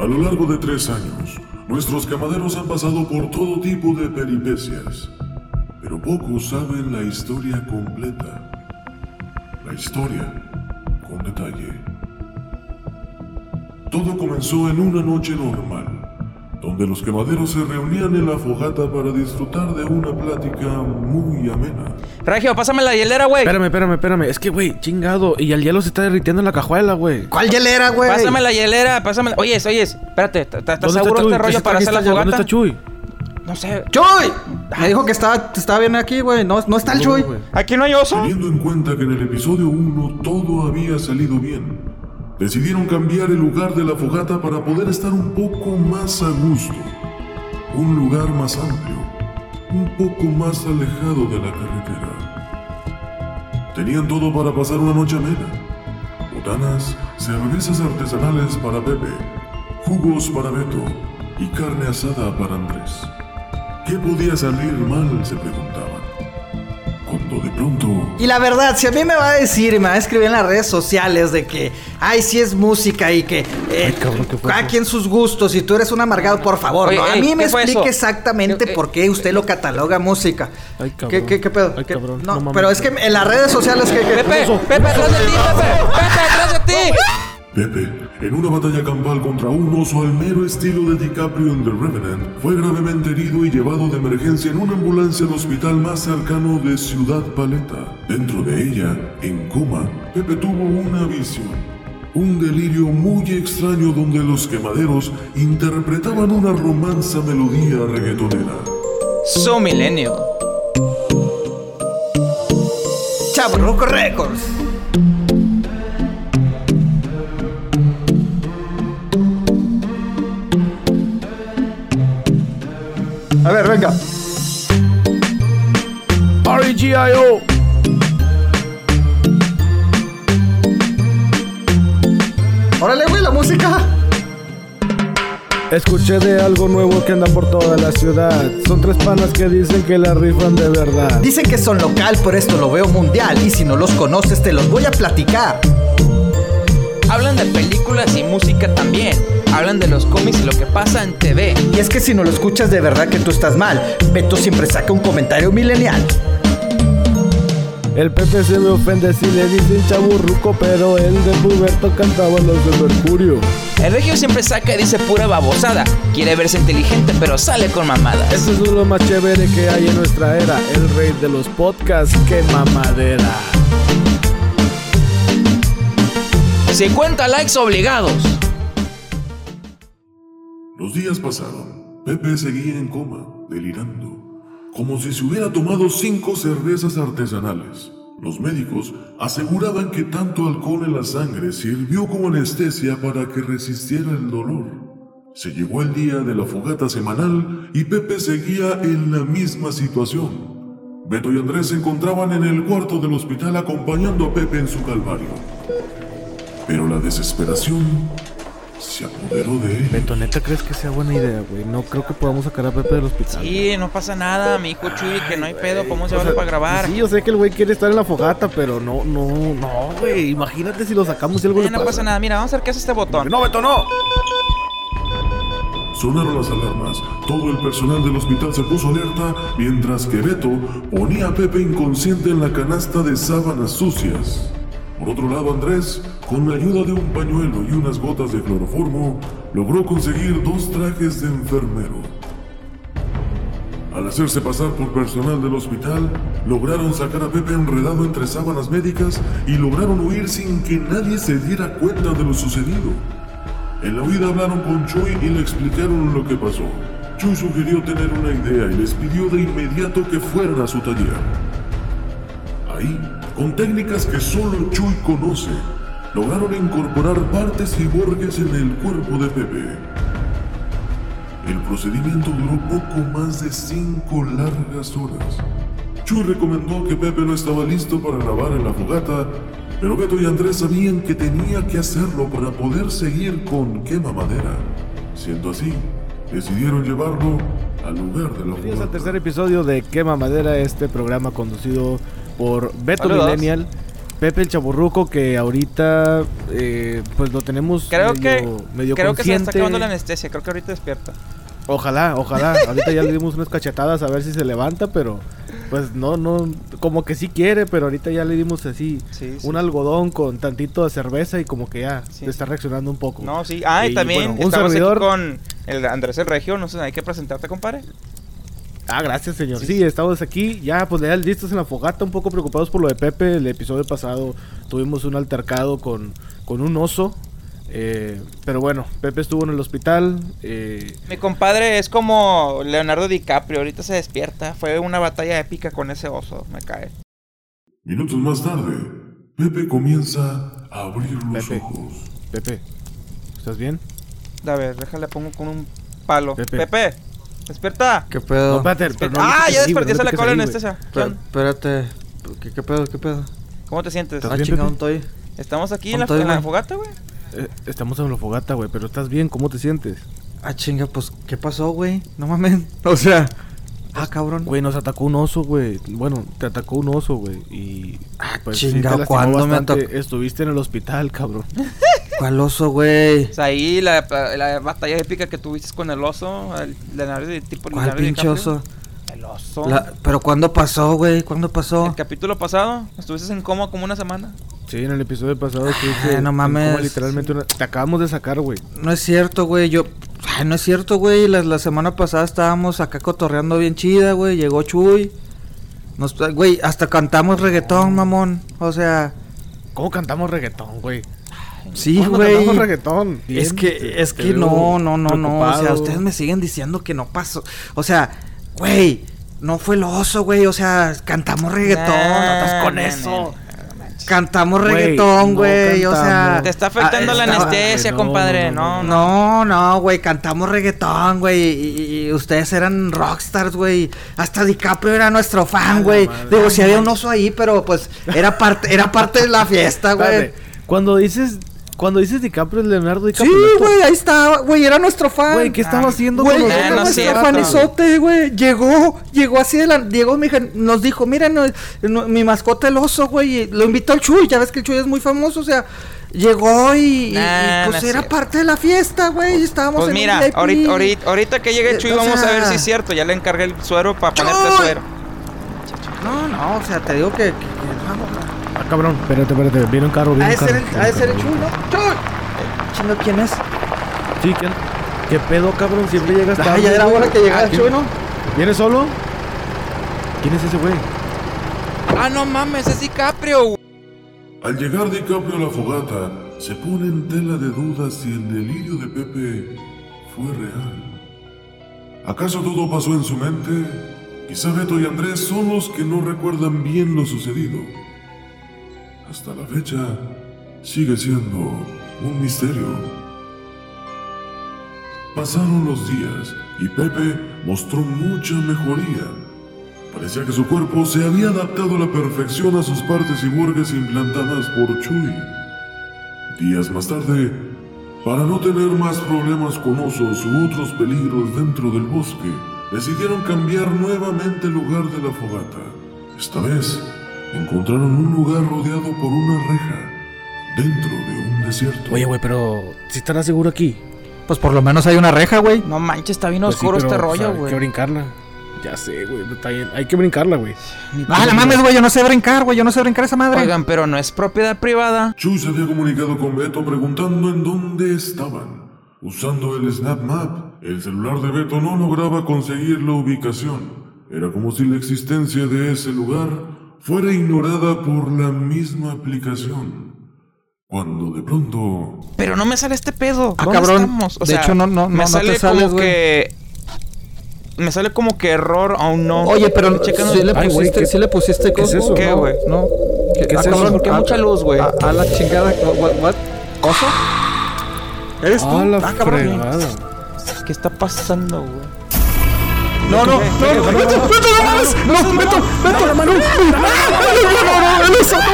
A lo largo de tres años, nuestros camaderos han pasado por todo tipo de peripecias, pero pocos saben la historia completa. La historia con detalle. Todo comenzó en una noche normal, donde los quemaderos se reunían en la fogata para disfrutar de una plática muy amena. Regio, pásame la hielera, güey. Espérame, espérame, espérame. Es que, güey, chingado. Y el hielo se está derritiendo en la cajuela, güey. ¿Cuál hielera, güey? Pásame la hielera, pásame. Oyes, oyes, espérate, ¿t- t- ¿estás ¿Dónde está seguro Chuy? este ¿Qué rollo para hacer la fogata? ¿Dónde está Chuy? No sé. ¡Chuy! Me dijo que estaba, estaba bien aquí, güey. No, no está el Chuy. ¿Aquí no hay oso? Teniendo en cuenta que en el episodio 1 todo había salido bien, decidieron cambiar el lugar de la fogata para poder estar un poco más a gusto. Un lugar más amplio, un poco más alejado de la carretera. Tenían todo para pasar una noche amena. Botanas, cervezas artesanales para Pepe, jugos para Beto y carne asada para Andrés. ¿Qué podía salir mal? se preguntaban. Cuando de pronto Y la verdad, si a mí me va a decir y me va a escribir en las redes sociales de que, ay, sí es música y que eh, Ay, cabrón, ¿qué fue cada eso? quien sus gustos y tú eres un amargado, por favor, Oye, no, a ey, mí me ¿qué fue explique eso? exactamente Eh, por qué usted lo cataloga música. Ay, cabrón. ¿Qué, qué, qué pedo? Ay, ¿Qué- cabrón, No, no mames, pero es que en las redes sociales que... que- Pepe, Pepe, atrás de ti, Pepe. Pepe, atrás de ti. Pepe, en una batalla campal contra un oso al mero estilo de DiCaprio en The Revenant, fue gravemente herido y llevado de emergencia en una ambulancia al hospital más cercano de Ciudad Paleta. Dentro de ella, en coma, Pepe tuvo una visión. Un delirio muy extraño donde los quemaderos interpretaban una romanza melodía reggaetonera. Su milenio. Records. A ver, venga. R.E.G.I.O. Órale, güey, la música. Escuché de algo nuevo que anda por toda la ciudad. Son tres panas que dicen que la rifan de verdad. Dicen que son local, pero esto lo veo mundial. Y si no los conoces, te los voy a platicar. Hablan de películas y música también. Hablan de los cómics y lo que pasa en TV. Y es que si no lo escuchas de verdad que tú estás mal. Beto siempre saca un comentario milenial. El Pepe se me ofende si le dicen chaburruco, pero el de Puberto cantaba los de Mercurio. El regio siempre saca y dice pura babosada. Quiere verse inteligente, pero sale con mamadas. Eso es lo más chévere que hay en nuestra era. El rey de los podcasts, que mamadera. 50 likes obligados. Los días pasaron. Pepe seguía en coma, delirando, como si se hubiera tomado cinco cervezas artesanales. Los médicos aseguraban que tanto alcohol en la sangre sirvió como anestesia para que resistiera el dolor. Se llegó el día de la fogata semanal y Pepe seguía en la misma situación. Beto y Andrés se encontraban en el cuarto del hospital acompañando a Pepe en su calvario. Pero la desesperación se apoderó de él. Beto, ¿neta crees que sea buena idea, güey? No creo que podamos sacar a Pepe del hospital. Sí, no pasa nada, mi hijo Chuy, que no hay pedo, podemos llevarlo para grabar. Sí, yo sé que el güey quiere estar en la fogata, pero no, no, no, güey. Imagínate si lo sacamos y algo le no pasa. pasa nada, mira, vamos a ver qué hace este botón. No, Beto, no. Sonaron las alarmas. Todo el personal del hospital se puso alerta mientras que Beto ponía a Pepe inconsciente en la canasta de sábanas sucias. Por otro lado, Andrés, con la ayuda de un pañuelo y unas gotas de cloroformo, logró conseguir dos trajes de enfermero. Al hacerse pasar por personal del hospital, lograron sacar a Pepe enredado entre sábanas médicas y lograron huir sin que nadie se diera cuenta de lo sucedido. En la huida hablaron con Choi y le explicaron lo que pasó. Choi sugirió tener una idea y les pidió de inmediato que fueran a su taller. Ahí, con técnicas que solo Choi conoce, lograron incorporar partes ciborgues en el cuerpo de Pepe. El procedimiento duró poco más de cinco largas horas. Chuy recomendó que Pepe no estaba listo para grabar en la fogata, pero Beto y Andrés sabían que tenía que hacerlo para poder seguir con quema madera. Siendo así, decidieron llevarlo al lugar de la Bienvenidos al fogata. tercer episodio de Quema Madera, este programa conducido por Beto Saludos. Millennial, Pepe el Chaburruco que ahorita eh, pues lo tenemos Creo medio, que, medio creo que se está acabando la anestesia. Creo que ahorita despierta. Ojalá, ojalá. Ahorita ya le dimos unas cachetadas a ver si se levanta, pero pues no, no, como que sí quiere, pero ahorita ya le dimos así Sí, sí. un algodón con tantito de cerveza y como que ya Sí. está reaccionando un poco. No, sí. Ah, y, Y, también bueno, un estamos servidor- aquí con el Andrés el Regio. No sé, hay que presentarte, compadre. Ah, gracias, señor. Sí, Sí, estamos aquí, ya pues ya listos en la fogata, un poco preocupados por lo de Pepe. El episodio pasado tuvimos un altercado con, con un oso. eh, pero bueno, Pepe estuvo en el hospital. eh, Mi compadre es como Leonardo DiCaprio. Ahorita se despierta. Fue una batalla épica con ese oso. Me cae. Minutos más tarde, Pepe comienza a abrir los Pepe. ojos. Pepe, ¿estás bien? A ver, déjale, pongo con un palo. Pepe. Pepe, despierta. ¿Qué No, pedo? espérate, pero no ah, ya desperté no la le cola anestesia. Espérate. ¿Qué, ¿Qué pedo? ¿Qué pedo? ¿Cómo te sientes? ¿Estás Ah, chingado, estoy. Estamos aquí en la, Estoy en la bien. fogata, güey. Eh, estamos en la fogata, güey, pero estás bien, ¿cómo te sientes? Ah, chinga, pues, ¿qué pasó, güey? No mames. O sea. Ah, cabrón. Güey, nos atacó un oso, güey. Bueno, te atacó un oso, güey. Y. Ah, pues, chinga, lastimó ¿cuándo me atacó? Estuviste en el hospital, cabrón. ¿Cuál oso, güey? O sea, ahí la, la batalla épica que tuviste con el oso, el Leonardo de tipo ¿Cuál pinche oso? El oso. La- ¿Pero cuándo pasó, güey? ¿Cuándo pasó? El capítulo pasado, estuviste en coma como una semana. Sí, en el episodio pasado estuviste. Ah, no en mames. coma, literalmente una- Te acabamos de sacar, güey. No es cierto, güey. Yo. Ay, no es cierto, güey. La, la semana pasada estábamos acá cotorreando bien chida, güey. Llegó Chuy. Nos, güey, hasta cantamos reggaetón, mamón. O sea, ¿Cómo cantamos reggaetón, güey? Sí, ¿Cuándo güey. reggaetón? Es que, es que no, no, no, no. O sea, ustedes me siguen diciendo que no pasó. O sea, güey, no fue el oso, güey. O sea, cantamos reggaetón. Nah, no estás con nah, eso. Cantamos Güey, reggaetón, no güey. o sea. Te está afectando ah, la estaba- anestesia, no, compadre. no, No, no, güey, cantamos reggaetón, güey. Y, ustedes eran rockstars, güey. Hasta DiCaprio era nuestro fan, güey. Digo, si había un oso ahí, pero pues era parte, era parte de la fiesta, güey. Cuando dices. Cuando dices DiCaprio, es Leonardo Sí, DiCaprio. ¿no? güey, ahí estaba, güey, era nuestro fan. Güey, ¿qué estaba Ah, haciendo Güey, Nah, era no es nuestro fanizote, güey. Llegó, llegó así de la. Hija, nos dijo, mira, no- no- mi mascota el oso, güey. y Lo invitó al Chuy, ya ves que el Chuy es muy famoso, o sea. Llegó y, y- y, Nah, pues era cierto. parte de la fiesta, güey. Estábamos Pues en mira, ahorita, ahorita, ahorita que llegue Eh, Chuy, o vamos a ver si es cierto. Ya le encargué el suero para ponerte suero. No, no, o sea, te digo que. que- que- vamos, Ah, cabrón. Espérate, espérate. Viene un carro, viene un carro. el, ha de ser el. ¡Chuy! Chingo, ¿quién es? Sí, ¿qué, ¿qué pedo, cabrón? Siempre llegas Ah, tarde. ya era hora que llegara Ah, el Chuy, ¿no? ¿Viene solo? ¿Quién es ese güey? Ah, no mames, es DiCaprio. güey. Al llegar DiCaprio a la fogata, se pone en tela de dudas si el delirio de Pepe fue real. ¿Acaso todo pasó en su mente? Quizá Beto y Andrés son los que no recuerdan bien lo sucedido. Hasta la fecha, sigue siendo un misterio. Pasaron los días y Pepe mostró mucha mejoría. Parecía que su cuerpo se había adaptado a la perfección a sus partes ciborgues implantadas por Chuy. Días más tarde, para no tener más problemas con osos u otros peligros dentro del bosque, decidieron cambiar nuevamente el lugar de la fogata. Esta vez, encontraron un lugar rodeado por una reja, dentro de un desierto. Oye, güey, pero si estarás seguro aquí. Pues por lo menos hay una reja, güey. No manches, está bien Pues sí, oscuro pero, este o sea, rollo, Hay que güey. brincarla. Ya sé, güey. Está bien. Hay que brincarla, güey. Ah, la mames, güey, yo no sé brincar, güey. Yo no sé brincar esa madre. Oigan, pero no es propiedad privada. Chu se había comunicado con Beto preguntando en dónde estaban. Usando el Snap Map, el celular de Beto no lograba conseguir la ubicación. Era como si la existencia de ese lugar fuera ignorada por la misma aplicación. Cuando de pronto... Pero no me sale este pedo. Ah, ¿Dónde cabrón. estamos? O De sea, hecho, no- no- no- me no te sale sales, como güey. que. Me sale como que error aún no. Oye, pero Checando- sí le pusiste, ¿qué- sí le pusiste qué es eso? ¿Qué, ¿no? güey? No. ¿Qué es ah, eso? cabrón, ¿Qué ah, mucha luz, güey? A, a la chingada. What, what? ¿Oso? ¿Eres tú? Ah, la Ah, cabrón. fregada. ¿Qué está pasando, güey? No, no, no, no, Beto, Beto, no mames. No, Beto, Beto, la mano. No, no, no, el oso, no,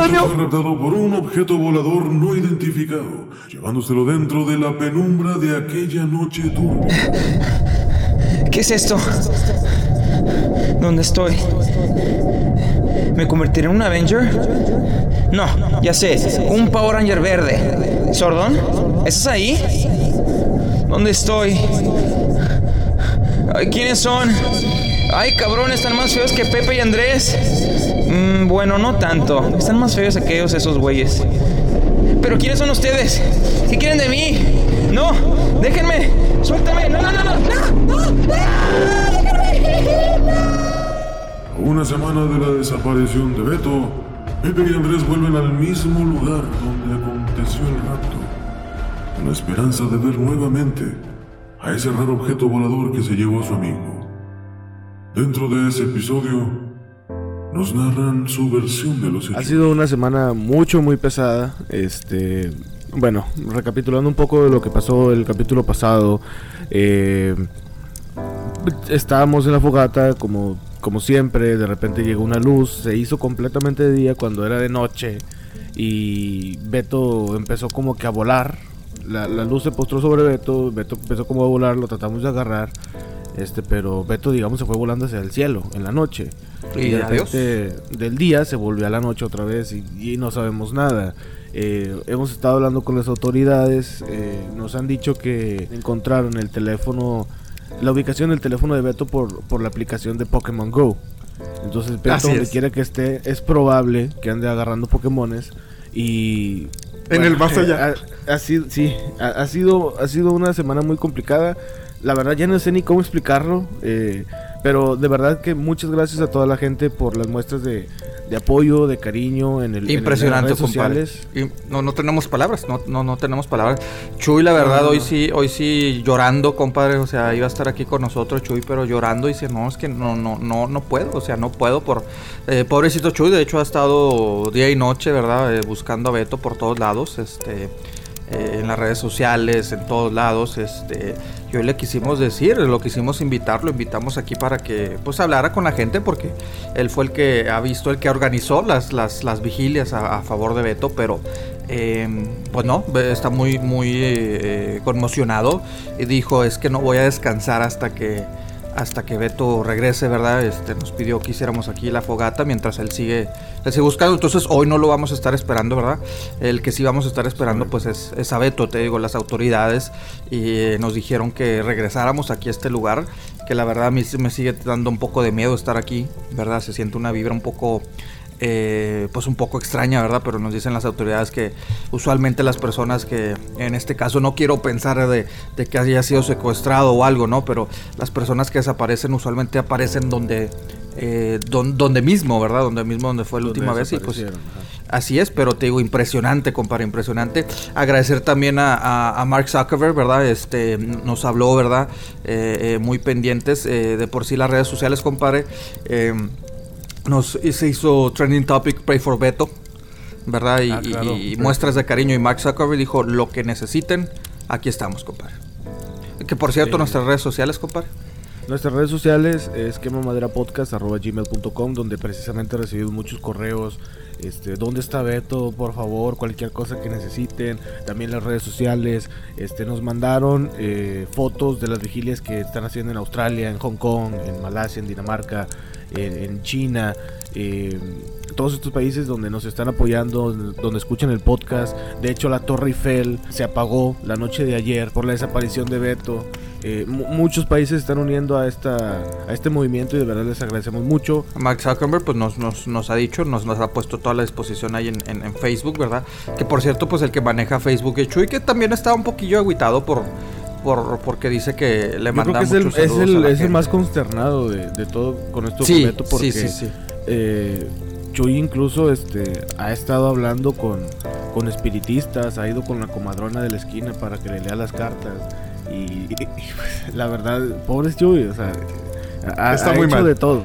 Fue no. raptado por un objeto volador no identificado, llevándoselo dentro de la penumbra de aquella noche turbia. ¿Qué es esto? ¿Dónde estoy? ¿Me convertiré en un Avenger? No, ya sé, un Power Ranger verde. ¿Sordón? ¿Estás ahí? ¿Dónde estoy? Ay, ¿Quiénes son? Ay, cabrón, están más feos que Pepe y Andrés. Mm, bueno, no tanto. Están más feos aquellos esos güeyes. Pero ¿quiénes son ustedes? ¿Qué quieren de mí? No, déjenme. Suéltame. No, no, no, no. No, no, A una semana de la desaparición de Beto, Pepe y Andrés vuelven al mismo lugar donde aconteció el rapto, con la esperanza de ver nuevamente a ese raro objeto volador que se llevó a su amigo. Dentro de ese episodio, nos narran su versión de los hechos. Ha sido una semana mucho, muy pesada. Este, bueno, recapitulando un poco de lo que pasó el capítulo pasado. eh, estábamos en la fogata como, como siempre. De repente llegó una luz. Se hizo completamente de día cuando era de noche. Y Beto empezó como que a volar. La, la luz se postró sobre Beto. Beto empezó como a volar. Lo tratamos de agarrar. Este, pero Beto, digamos, se fue volando hacia el cielo en la noche. Y de adiós. repente, del día se volvió a la noche otra vez y, y no sabemos nada. Eh, hemos estado hablando con las autoridades, eh, nos han dicho que encontraron el teléfono, la ubicación del teléfono de Beto por, por la aplicación de Pokémon Go. Entonces Beto Así donde es. quiera que esté es probable que ande agarrando Pokémones y En el más allá. Ha, ha sido, sí, ha, ha sido ha sido una semana muy complicada. La verdad ya no sé ni cómo explicarlo, eh, pero de verdad que muchas gracias a toda la gente por las muestras de, de apoyo, de cariño en el en las Impresionante, redes compadre. sociales. Y no, no tenemos palabras, no, no, no tenemos palabras. Chuy, la verdad, hoy sí, hoy sí llorando, compadre. O sea, iba a estar aquí con nosotros, Chuy, pero llorando y dice, no, es que no, no, no, no puedo, o sea, no puedo por. eh, pobrecito Chuy, de hecho ha estado día y noche, ¿verdad? Eh, buscando a Beto por todos lados, este. Eh, en las redes sociales, en todos lados, este, yo le quisimos decir, lo quisimos invitar, lo invitamos aquí para que pues hablara con la gente porque él fue el que ha visto, el que organizó las, las, las vigilias a, favor de Beto, pero eh, pues no, está muy, muy eh, conmocionado y dijo es que no voy a descansar hasta que hasta que Beto regrese, ¿verdad? Este, nos pidió que hiciéramos aquí la fogata mientras él sigue, él sigue buscando. Entonces hoy no lo vamos a estar esperando, ¿verdad? El que sí vamos a estar esperando pues es, es a Beto, te digo, las autoridades y eh, nos dijeron que regresáramos aquí a este lugar, que la verdad a mí me sigue dando un poco de miedo estar aquí, ¿verdad? Se siente una vibra un poco eh, pues un poco extraña, ¿verdad? Pero nos dicen las autoridades que usualmente las personas que, en este caso no quiero pensar de, de que haya sido secuestrado o algo, ¿no? Pero las personas que desaparecen usualmente aparecen donde, eh, don- donde mismo, ¿verdad? Donde mismo donde fue la Donde última vez y pues ajá. Así es, pero te digo, impresionante, compadre, impresionante. Agradecer también a, a- a Mark Zuckerberg, ¿verdad? Este, nos habló, ¿verdad? Eh, eh, muy pendientes de por sí las redes sociales, compadre. Nos se hizo trending topic Pray for Beto, ¿verdad? Y, Ah, y- muestras de cariño. Y Mark Zuckerberg dijo, lo que necesiten, aquí estamos, compadre. Que por cierto, Sí. nuestras redes sociales, compadre. Nuestras redes sociales es quemamaderapodcast.gmail.com donde precisamente recibimos muchos correos. Este, ¿Dónde está Beto? Por favor, cualquier cosa que necesiten. También las redes sociales. Este, nos mandaron eh, fotos de las vigilias que están haciendo en Australia, en Hong Kong, en Malasia, en Dinamarca, en, China. eh, todos estos países donde nos están apoyando, donde escuchan el podcast. De hecho, la Torre Eiffel se apagó la noche de ayer por la desaparición de Beto. Eh, mu- muchos países se están uniendo a esta a este movimiento y de verdad les agradecemos mucho. Mark Zuckerberg pues nos, nos, ha dicho, nos, nos ha puesto toda la disposición ahí en, en- Facebook, ¿verdad? Que por cierto, pues el que maneja Facebook es Chuy, que también está un poquillo agüitado por, por porque dice que le manda que es el, muchos es el- a la es el más consternado de, de todo con esto sí, Beto porque sí, sí, sí. eh, Chuy incluso este ha estado hablando con, con espiritistas, ha ido con la comadrona de la esquina para que le lea las cartas y, y, pues, la verdad, pobre Chuy, o sea, ha, Está ha muy hecho mal. de todo.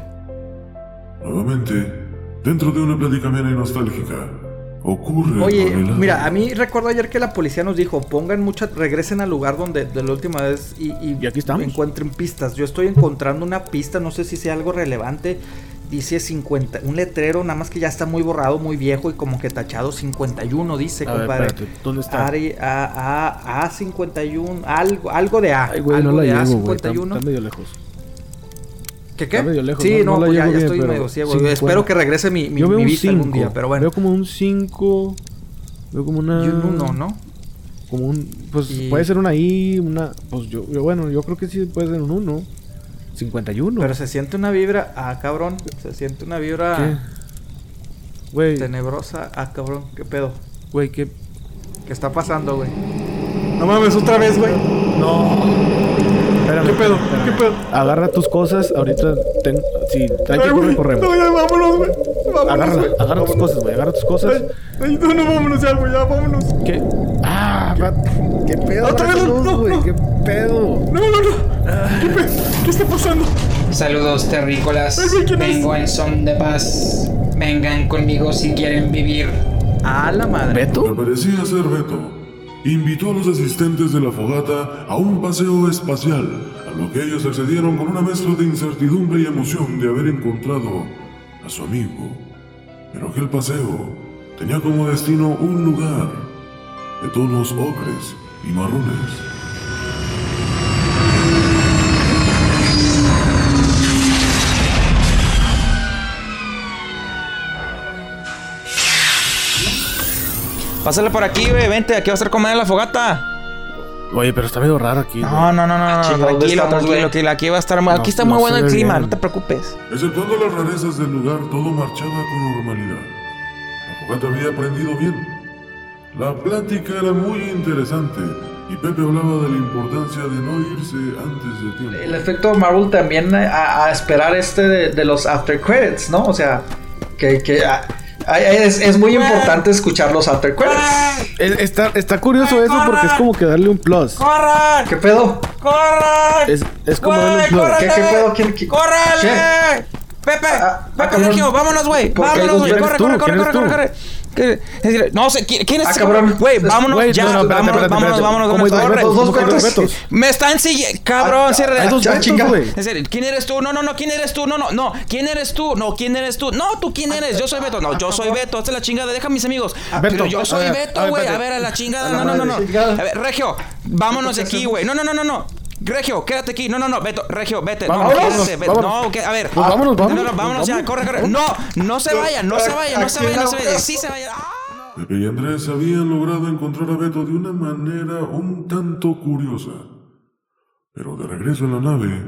Nuevamente, dentro de una plática amena y nostálgica, ocurre. Oye, Pamela. mira, a mí recuerdo ayer que la policía nos dijo, pongan mucha, regresen al lugar donde de la última vez y, y Y aquí estamos. encuentren pistas. Yo estoy encontrando una pista, no sé si sea algo relevante. Dice 50, un letrero, nada más que ya está muy borrado, muy viejo y como que tachado 51, dice, A ver, compadre. espérate, ¿dónde está? Ari- A, A, A51, algo, algo de A. Ay, güey, algo no la de llego, güey, está, A51. está medio lejos. ¿Qué qué? Está medio lejos, sí, no- no, no pues ya, llego ya bien, estoy medio ciego. 50. Espero que regrese mi, mi, Yo veo mi un vista algún 5. día, pero bueno. Veo como un 5. Veo como una. Y un uno, ¿no? Como un. Pues Y- puede ser una I, una. Pues yo, yo- bueno, yo creo que sí puede ser un 1. 51. Pero se siente una vibra, ah, cabrón. Se siente una ¿Qué? vibra Güey, tenebrosa, ah, cabrón. ¿Qué pedo? güey, ¿qué? ¿Qué está pasando, güey? No mames, otra vez, güey. Espérame, ¿Qué pedo? ¿Qué pedo? Agarra tus cosas. Ahorita. Ten... Si hay que correr, corremos. No, ya vámonos, güey. Vámonos, Agárrala, güey. agarra tus cosas, güey. Agarra tus cosas. Ay, no, no, vámonos ya, güey, ya, vámonos. ¿Qué? Ah, va- ¿qué pedo? Otra vez, Vámonos, no, güey, no. ¿Qué pedo? No, no, no. ¿Qué, pe- ¿Qué está pasando? Saludos terrícolas. Ay. Vengo en son de paz. Vengan conmigo si quieren vivir. A la madre. ¿Beto? que parecía ser Beto, invitó a los asistentes de la fogata a un paseo espacial, a lo que ellos accedieron con una mezcla de incertidumbre y emoción de haber encontrado a su amigo. Pero aquel paseo tenía como destino un lugar de tonos ocres y marrones. Pásale por aquí, güey. Vente, aquí va a estar comer en la fogata. Oye, pero está medio raro aquí. No, no, no, no, no. chinga, ¿dónde tranquilo, estamos, tranquilo. Que aquí va a estar. aquí está no muy bueno el clima, bien. no te preocupes. Exceptuando las rarezas del lugar, todo marchaba con normalidad. La fogata había aprendido bien. La plática era muy interesante y Pepe hablaba de la importancia de no irse antes de tiempo. El efecto Marvel también a, a esperar este de, de los after credits, ¿no? O sea, que, que a- es, es muy importante escuchar los after credits. Es- Está, está curioso eso porque es como que darle un plus. ¡Corran! ¿Qué pedo? ¡Corran! Es, es como darle un plus. ¿Qué, qué pedo? ¿Quién, quién- ¡Córrele! ¿Qué? Pepe, Ah, ah, Pepe cabrón. Sergio, vámonos, güey. ¿Por qué hay Vámonos, güey. Corre, corre, corre, ¿Quién corre, eres corre, corre. ¿Qué- es decir, No sé, ¿quién es Ah, cabrón. Güey, vámonos Güey, ya. no, no, espérate, vámonos, espérate, vámonos, vámonos, ¿Cómo hay vámonos. Me están siguiendo. Cabrón, Ah, cierra hay dos Ya, Betos, chinga. güey. En serio, ¿quién eres tú? No, no, no, ¿quién eres tú? No, no, no. ¿Quién eres tú? No, ¿quién eres tú? No, tú quién eres? Yo soy Beto. No, yo soy Beto. Es la chingada. Deja a mis amigos. Beto, Pero yo soy Beto, güey. A ver, a la chingada. No, no, no, no. A ver, Regio, vámonos de aquí, güey. No, no, no, no, no. Regio, quédate aquí. No, no, no, Beto, Regio, vete. No, no, Vámonos, quédate, Beto. vámonos. No, que- a ver. Pues vámonos, No, no, vámonos, vámonos ya, vámonos. corre, corre. No, no se vayan, no se vayan, no se vayan, no se no. vayan. Sí se vayan. ¡Ah! Pepe y Andrés habían logrado encontrar a Beto de una manera un tanto curiosa. Pero de regreso en la nave,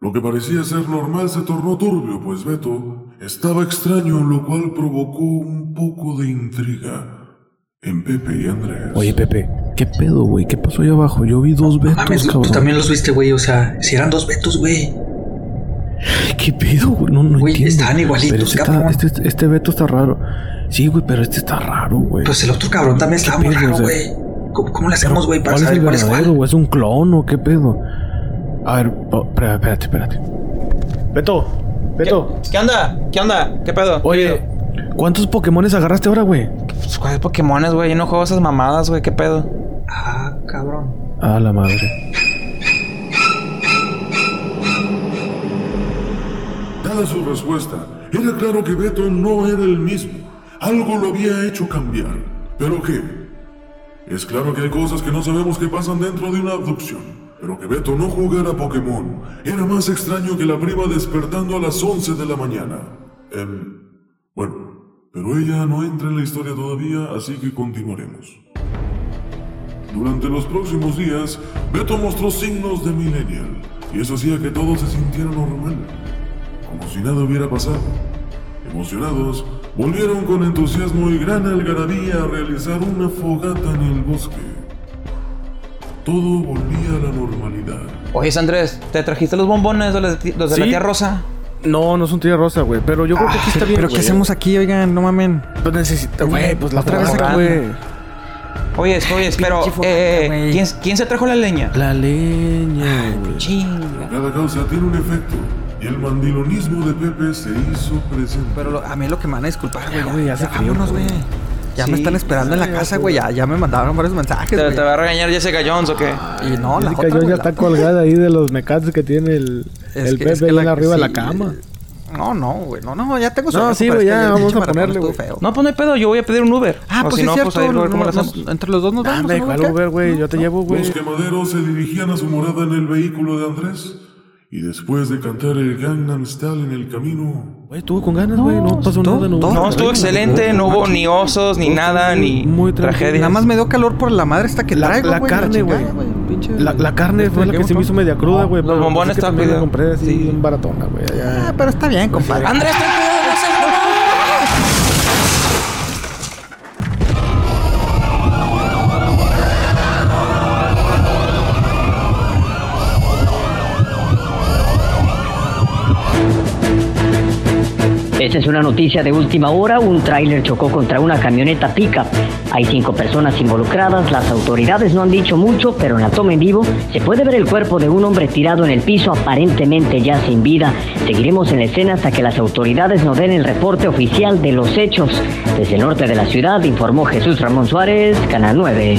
lo que parecía ser normal se tornó turbio, pues Beto estaba extraño, lo cual provocó un poco de intriga en Pepe y Andrés. Oye, Pepe, ¿qué pedo, güey? ¿Qué pasó ahí abajo? Yo vi dos Betos, Mames, cabrón. tú también los viste, güey. O sea, si eran dos Betos, güey. ¿Qué pedo, güey? No, no Güey, entiendo. estaban igualitos, Pero este, cabrón. está- este, este Beto está raro. Sí, güey, pero este está raro, güey. Pues el otro cabrón también estaba muy pedo, raro, o sea? güey. ¿Cómo, cómo le hacemos, güey, para ¿Cuál es saber el cuál es cuál? güey? ¿Es un clon o qué pedo? A ver, oh, espérate, espérate. Beto, Beto. ¿Qué onda? ¿Qué onda? ¿Qué pedo? Oye, ¿cuántos Pokémones agarraste ahora, güey? Pues, ¿Cuáles Pokémones, güey? Yo no juego esas mamadas, güey. ¿Qué pedo? Ah, cabrón. Ah, la madre. Dada su respuesta, era claro que Beto no era el mismo. Algo lo había hecho cambiar. ¿Pero qué? Es claro que hay cosas que no sabemos que pasan dentro de una abducción. Pero que Beto no jugara Pokémon era más extraño que la prima despertando a las 11 de la mañana. Em, bueno, pero ella no entra en la historia todavía, así que continuaremos. Durante los próximos días, Beto mostró signos de millennial, y eso hacía que todo se sintiera normal, como si nada hubiera pasado. Emocionados, volvieron con entusiasmo y gran algarabía a realizar una fogata en el bosque. Todo volvía a la normalidad. Oye, Andrés, ¿te trajiste los bombones de, los de, los de la tía Rosa? No, no es un tía rosa, güey. Pero yo creo que aquí está bien, Pero ¿qué güey. hacemos aquí, oigan? No mamen. Pues necesita, güey, pues la Otra vez aquí. güey. Oye, oye, pero, eh, güey. ¿quién, ¿quién se trajo la leña? La leña, güey. Chinga. Cada causa tiene un efecto, y el mandilonismo de Pepe se hizo presente. Pero lo- a mí lo que me van a disculpar, güey. güey, Ya, vámonos, güey. Ya Sí, me están esperando en la casa, güey. Ya, ya me mandaron varios mensajes, ¿Te, te va a regañar Jessica Jones o qué? Y no, la Jessica otra, Jones ya la- está colgada ahí de los mecates que tiene el, el que- Pepe ahí la- arriba de la sí, cama. No, no, güey. No, no, ya tengo No, sueño, sí, güey, ya, vamos a ponerle, güey. feo. No, pues no hay pedo, yo voy a pedir un Uber. Ah, O pues si sí no, es cierto. pues ahí ver cómo no- nos- entre los dos nos vamos. Anda, ¿no? ¿cuál. Uber, güey? Yo te llevo, güey. Los quemaderos se dirigían a su morada en el vehículo de Andrés Y después de cantar el Gangnam Style en el camino, Güey, estuvo con ganas, güey. No, pasó nada. No, No, estuvo excelente, no hubo ni osos, ni nada, ni Muy tragedias. Nada más me dio calor por la madre esta que La- traigo, la güey. carne, güey. La, la carne fue la que se me hizo media cruda, güey. Los pero bombones pues es que estaban pidiendo. compré así Sí. baratona, güey. Ah, pero está bien, compadre. Andrés, ten Esta es una noticia de última hora. Un tráiler chocó contra una camioneta pica. Hay cinco personas involucradas. Las autoridades no han dicho mucho, pero en la toma en vivo se puede ver el cuerpo de un hombre tirado en el piso, aparentemente ya sin vida. Seguiremos en la escena hasta que las autoridades nos den el reporte oficial de los hechos. Desde el norte de la ciudad informó Jesús Ramón Suárez, Canal 9.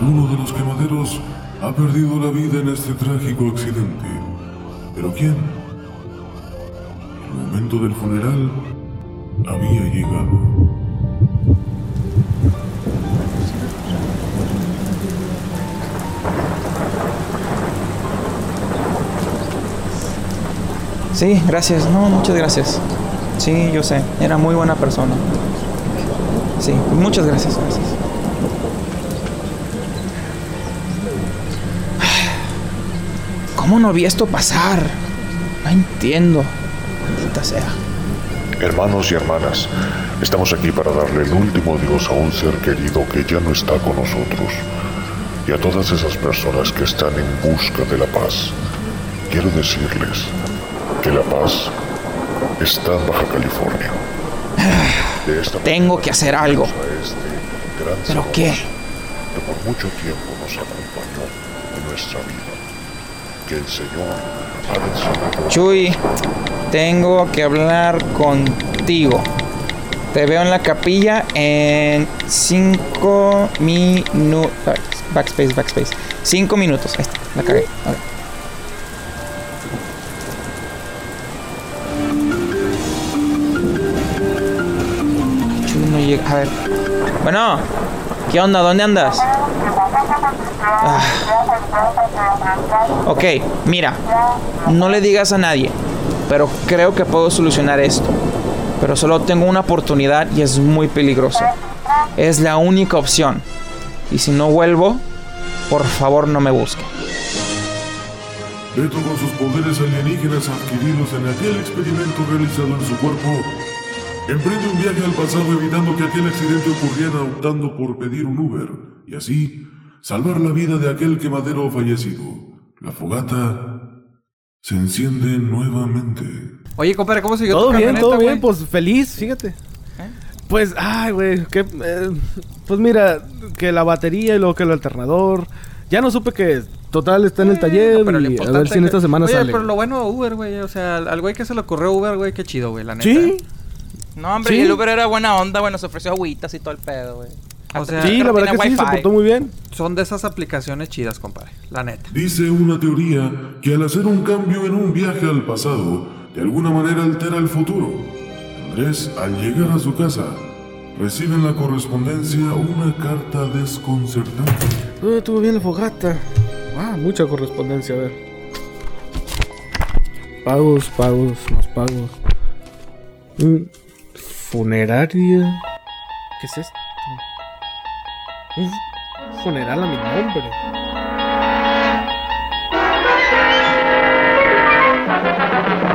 uno de los quemaderos ha perdido la vida en este trágico accidente. ¿Pero quién? El momento del funeral había llegado. Sí, gracias. No, muchas gracias. Sí, yo sé. Era muy buena persona. Sí, muchas gracias. gracias. ¿Cómo no vi esto pasar? No entiendo. Maldita sea. Hermanos y hermanas, estamos aquí para darle el último adiós a un ser querido que ya no está con nosotros. Y a todas esas personas que están en busca de la paz, quiero decirles que la paz está en Baja California. Tengo que hacer algo. este ¿Pero qué? Que por mucho tiempo nos acompañó en nuestra vida. Que el Señor Chuy, tengo que hablar contigo. Te veo en la capilla en 5 minutos. Backspace, backspace. 5 minutos. Ahí está, la cagué. Ver. Chuy no llega. A ver. Bueno, ¿qué onda? ¿Dónde andas? Ah. Ok, mira, no le digas a nadie, pero creo que puedo solucionar esto. Pero solo tengo una oportunidad y es muy peligroso. Es la única opción. Y si no vuelvo, por favor no me busque. Beto con sus poderes alienígenas adquiridos en aquel experimento realizado en su cuerpo, emprende un viaje al pasado evitando que aquel accidente ocurriera optando por pedir un Uber y así salvar la vida de aquel quemadero fallecido. La fogata se enciende nuevamente. Oye, compadre, ¿cómo siguió Todo tu bien, todo bien, güey? pues feliz, fíjate. Pues, ay, güey, que, eh, pues mira, que la batería y luego que el alternador. Ya no supe que total está en el taller Pero lo y a ver importante si en esta semana Oye, sale. pero lo bueno de Uber, güey, o sea, al güey que se le ocurrió Uber, güey, qué chido, güey, la neta. Sí, No, hombre, Sí. el Uber era buena onda, bueno, se ofreció agüitas y todo el pedo, güey. O sea, sí, la verdad que sí, se portó muy bien. Son de esas aplicaciones chidas, compadre, la neta. Dice una teoría que al hacer un cambio en un viaje al pasado, de alguna manera altera el futuro. Andrés, al llegar a su casa, recibe en la correspondencia una carta desconcertante. No, estuvo bien la fogata. Ah, mucha correspondencia, a ver. Pagos, pagos, más pagos. Mm, funeraria. ¿Qué es esto? Un funeral a mi nombre.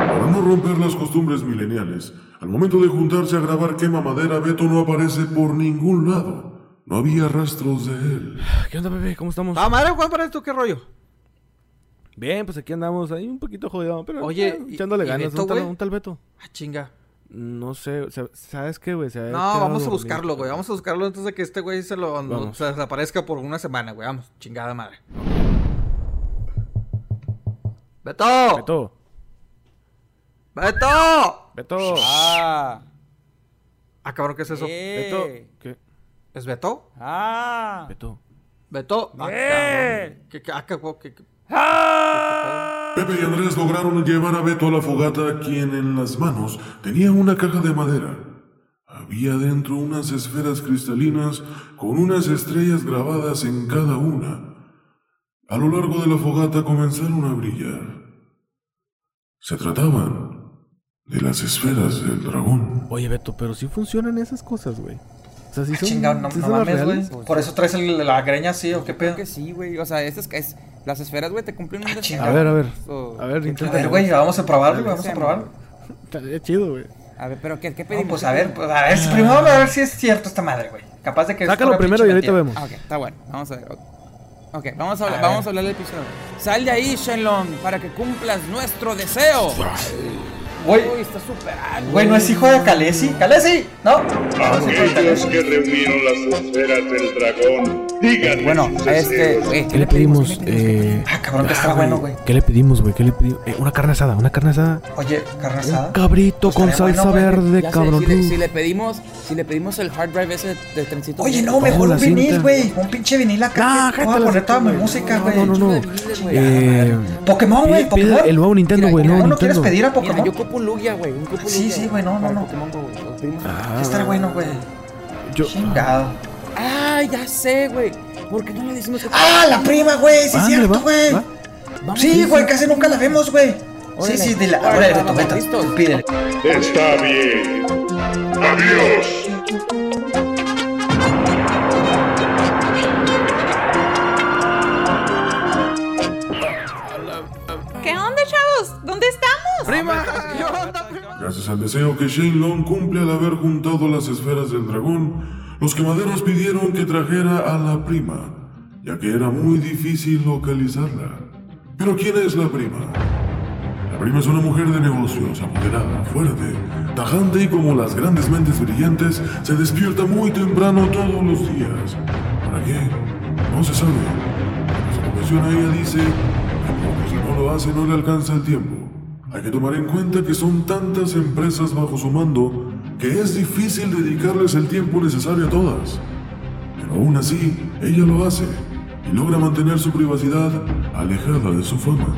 Para no romper las costumbres mileniales, al momento de juntarse a grabar Quema Madera, Beto no aparece por ningún lado. No había rastros de él. ¿Qué onda, bebé? ¿Cómo estamos? Ah, madre, compadre, ¿tú qué rollo? Bien, pues aquí andamos ahí un poquito jodido, pero Oye, eh, ¿y- echándole y ganas. Beto, ¿Un tal, güey? un tal Beto? Ah, chinga. No sé, o sea, ¿sabes qué, güey? No, vamos a buscarlo, güey. Vamos a buscarlo antes de que este güey se lo no, Vamos. se desaparezca por una semana, güey. Vamos, chingada madre. ¡Beto! Beto, ¡Beto! Beto, Ah. Ah, cabrón, ¿qué es eso? Beto, Eh. ¿qué? ¿Es Beto? Ah. Beto. ¿Beto? Ah, Eh. cabrón. ¿Qué, qué, ah, qué, qué- qué- Pepe y Andrés lograron llevar a Beto a la fogata, quien en las manos tenía una caja de madera. Había dentro unas esferas cristalinas con unas estrellas grabadas en cada una. A lo largo de la fogata comenzaron a brillar. Se trataban de las esferas del dragón. Oye, Beto, pero sí funcionan esas cosas, güey. O sea, sí Ah, son, chingado, no, sí no mames, güey. Por eso traes el- la greña así, ¿o qué pedo? Creo que sí, güey. O sea, esas es, las esferas, güey, te cumplen un deseo. A ver, a ver. O- A ver, A intenta. ver, güey, vamos a probarlo, vamos a probarlo. Estaría chido, güey. A ver, pero ¿qué, qué No, pedimos? pues a ver, pues a ver, si primero a ver si es cierto esta madre, güey. Capaz de que Sácalo primero y ahorita vemos. Ah, ok, está bueno. Vamos a ver. Ok, vamos a, hablar, A vamos a hablar del episodio. Sal de ahí, Shenlong, para que cumplas nuestro deseo. Güey, Uy, está súper alto. güey, ¿no es hijo de Kalesi? ¿Kalesi? ¿No? Aquellos que reunieron las esferas del dragón, díganme Bueno, sus este, güey, ¿Qué le pedimos? Eh, Ah, cabrón, que ah, está bueno, güey. ¿Qué le pedimos, güey? ¿Qué le pedimos? Eh, una carne asada, una carne asada. Oye, carne asada. Un cabrito Pues con salsa verde, Ya sé, cabrón. si, le, Uf. si le pedimos, si le pedimos el hard drive ese de trencito. Oye, no, mejor un vinil, güey. Un pinche vinil acá. Nah, que- Voy cállate a poner toda mi música, güey. no, no, no. Eh, Pokémon, güey, Pokémon. el nuevo Nintendo, güey. ¿No, no quieres pedir a Pokémon? Un Lugia, güey. Un ocupo Sí, Lugia sí, güey, no, no, para no. Pokémon Go, güey. Lo pedimos. Ah, Está bueno, güey. yo- Chingado. Ah, ya sé, güey. ¿Por qué no le decimos que... ¡Ah, la prima, güey! Sí, es Ándale, cierto, va, güey. va. Vamos, Sí, güey, casi nunca la vemos, güey. Sí, Órale. sí, dile. Órale, Órale, vamos, Beto, Beto. listos. Pídele. Está bien. Adiós. ¿Qué onda, chavos? ¿Dónde estamos? Gracias al deseo que Shane Long cumple al haber juntado las esferas del dragón, los quemaderos pidieron que trajera a la prima, ya que era muy difícil localizarla. Pero ¿quién es la prima? La prima es una mujer de negocios, apoderada, fuerte, tajante y como las grandes mentes brillantes, se despierta muy temprano todos los días. ¿Para qué? No se sabe. Se confesiona ella dice que porque si no lo hace no le alcanza el tiempo. Hay que tomar en cuenta que son tantas empresas bajo su mando que es difícil dedicarles el tiempo necesario a todas. Pero aún así, ella lo hace y logra mantener su privacidad alejada de su fama.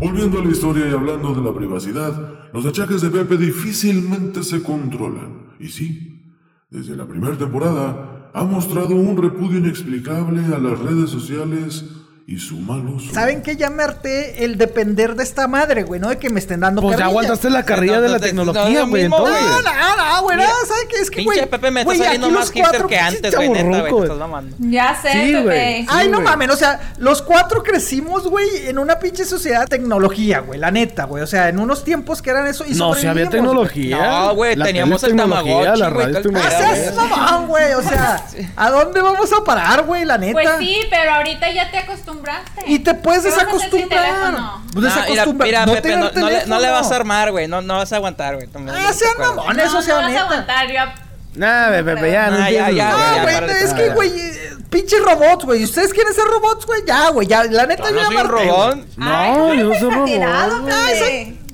Volviendo a la historia y hablando de la privacidad, los achaques de Pepe difícilmente se controlan. Y sí, desde la primera temporada ha mostrado un repudio inexplicable a las redes sociales y su mal uso. ¿Saben qué? Ya me harté el depender de esta madre, güey, ¿no? De que me estén dando Pues ya carrilla. aguantaste la carrilla de la no, no, tecnología, no, güey. mismo, Entonces. No, no, no, güey, no, Mira, ¿sabes qué? Es que, Pinche güey. Pepe me está güey, saliendo aquí más hipster cuatro que pinches antes, güey, neta, güey. Te estás mamando. Ya sé, Sí, güey. Pepe. Ay, no güey. mames, o sea, los cuatro crecimos, güey, en una pinche sociedad de tecnología, güey, la neta, güey. O sea, en unos tiempos que eran eso y No, si había sobrevivimos, tecnología. No, güey, La teníamos tele el tecnología, Tamagotchi, la güey, radio es todo el Ah, tecnología. pedo, seas mamón, güey, o sea, ¿a dónde vamos a parar, güey, la neta? Pues sí, pero ahorita ya te acostumbraste. Y te puedes ¿Qué vas a hacer sin desacostumbrar. Pues No, mira, desacostumbrar. mira, no Pepe, no, no le, no le vas a armar, güey. No, no vas a aguantar, güey. Ah, ¿te sean mamones, no, o sea, no vas a aguantar, ya. Nah, Pepe, ya, no Ah, ya, ya, No, ya, güey, es que, güey, eh, pinches robots, güey. ¿Ustedes quieren ser robots, güey? Ya, güey, ya, la neta Yo yo no ya robot. No, yo no soy robot.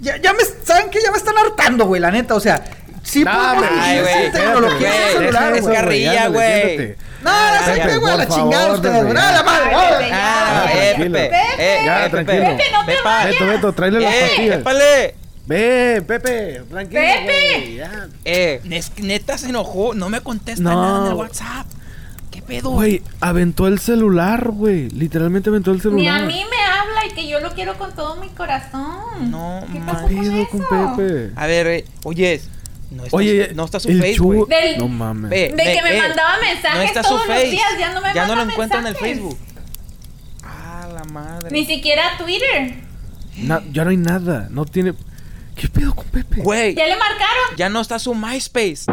Ya, ya me, ¿saben qué? Ya me están hartando, güey, la neta, o sea, sí No, podemos Ay, güey, tecnología güey, celular, es carrilla, güey. No, no sé Pepe, qué, güey, la chingada ustedes, Pepe, güey. ya. Nada, la madre. Ah, Tranquilo. Pepe. Ya, tranquilo. Pepe. Pepe, no te vayas. Beto, Beto, tráele las Eh, pastillas. épale. Ve, Pepe, tranquilo, Pepe. Eh, neta se enojó. No me contesta No. nada en el WhatsApp. ¿Qué pedo? Güey, aventó el celular, güey. Literalmente aventó el celular. Ni a mí me habla y que yo lo quiero con todo mi corazón. No, ¿Qué pasó ¿Qué con eso? con Pepe? A ver, eh, oye, no está, Oye, no está su el Facebook. Del- No mames. Ve, De ve, que me eh, mandaba mensajes no está todos su los face. días, ya no me Ya no lo manda encuentro en el mensajes. Facebook. Ah, la madre. Ni siquiera Twitter. Na- ya no hay nada. No tiene. ¿Qué pedo con Pepe? Güey, Ya le marcaron. ya no está su MySpace.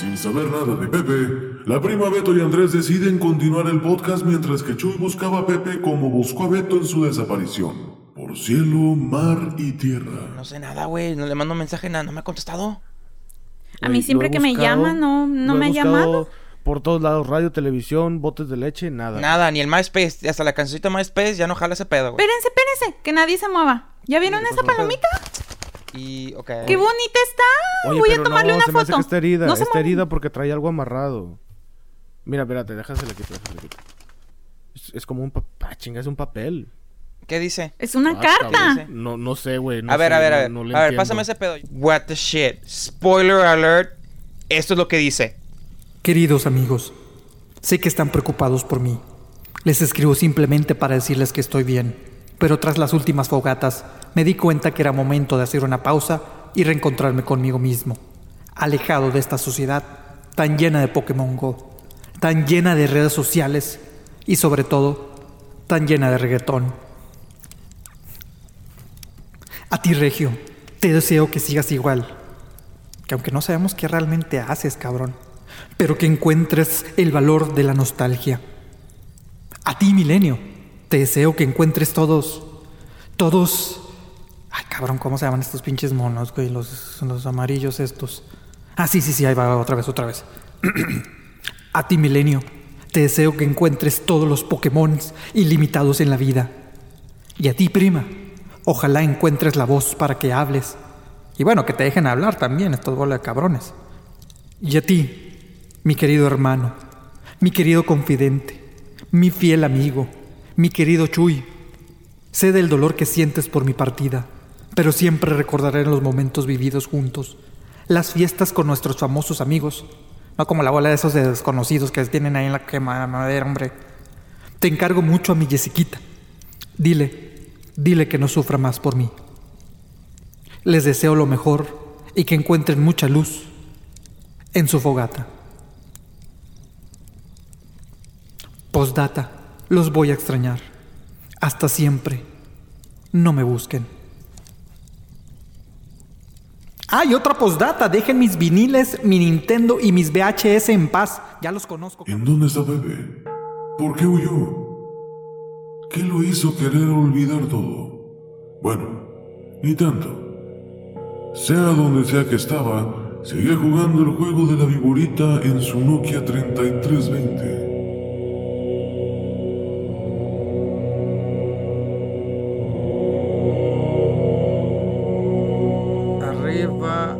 Sin saber nada de Pepe, la prima Beto y Andrés deciden continuar el podcast mientras que Chuy buscaba a Pepe como buscó a Beto en su desaparición. Por cielo, mar y tierra. No sé nada, güey. No le mando mensaje, nada. No me ha contestado. A mí siempre que me buscado, llama no, no lo he me ha buscado llamado. Por todos lados, radio, televisión, botes de leche, nada. Nada, ni el MySpace. Hasta la cancioncita MySpace ya no jala ese pedo, güey. Espérense, espérense, que nadie se mueva. ¿Ya vieron esa palomita? Y, ok. ¡Qué bonita está! Oye, Voy a pero tomarle no, una se me hace foto. que está herida, No se está mueve. herida porque trae algo amarrado. Mira, espérate, déjasela quito, déjasela. Es, es como un papel. Ah, chinga, es un papel. ¿Qué dice? Es una Ah, carta. No, no sé, güey. no a ver, a ver, a ver. no a ver, pásame ese pedo. What the shit. Spoiler alert. Esto es lo que dice. Queridos amigos, sé que están preocupados por mí. Les escribo simplemente para decirles que estoy bien. Pero tras las últimas fogatas, me di cuenta que era momento de hacer una pausa y reencontrarme conmigo mismo. Alejado de esta sociedad tan llena de Pokémon Go, tan llena de redes sociales y sobre todo, tan llena de reggaetón. A ti, Regio, te deseo que sigas igual. Que aunque no sabemos qué realmente haces, cabrón, pero que encuentres el valor de la nostalgia. A ti, Milenio, te deseo que encuentres todos, todos... Ay, cabrón, ¿cómo se llaman estos pinches monos, güey? Los, los amarillos estos. Ah, sí, sí, sí, ahí va otra vez, otra vez. A ti, Milenio, te deseo que encuentres todos los Pokémon ilimitados en la vida. Y a ti, prima, ojalá encuentres la voz para que hables. Y bueno, que te dejen hablar también, estos bola de cabrones. Y a ti, mi querido hermano, mi querido confidente, mi fiel amigo, mi querido Chuy. Sé del dolor que sientes por mi partida, pero siempre recordaré los momentos vividos juntos, las fiestas con nuestros famosos amigos, no como la bola de esos de desconocidos que tienen ahí en la quemadera, hombre. Te encargo mucho a mi Jessiquita. Dile, dile que no sufra más por mí. Les deseo lo mejor y que encuentren mucha luz en su fogata. Postdata, los voy a extrañar. Hasta siempre. No me busquen. Ah, y otra postdata. Dejen mis viniles, mi Nintendo y mis VHS en paz. Ya los conozco. ¿En dónde está Pepe? ¿Por qué huyó? ¿Qué lo hizo querer olvidar todo? Bueno, ni tanto. Sea donde sea que estaba, seguía jugando el juego de la viborita en su Nokia 3320. Arriba,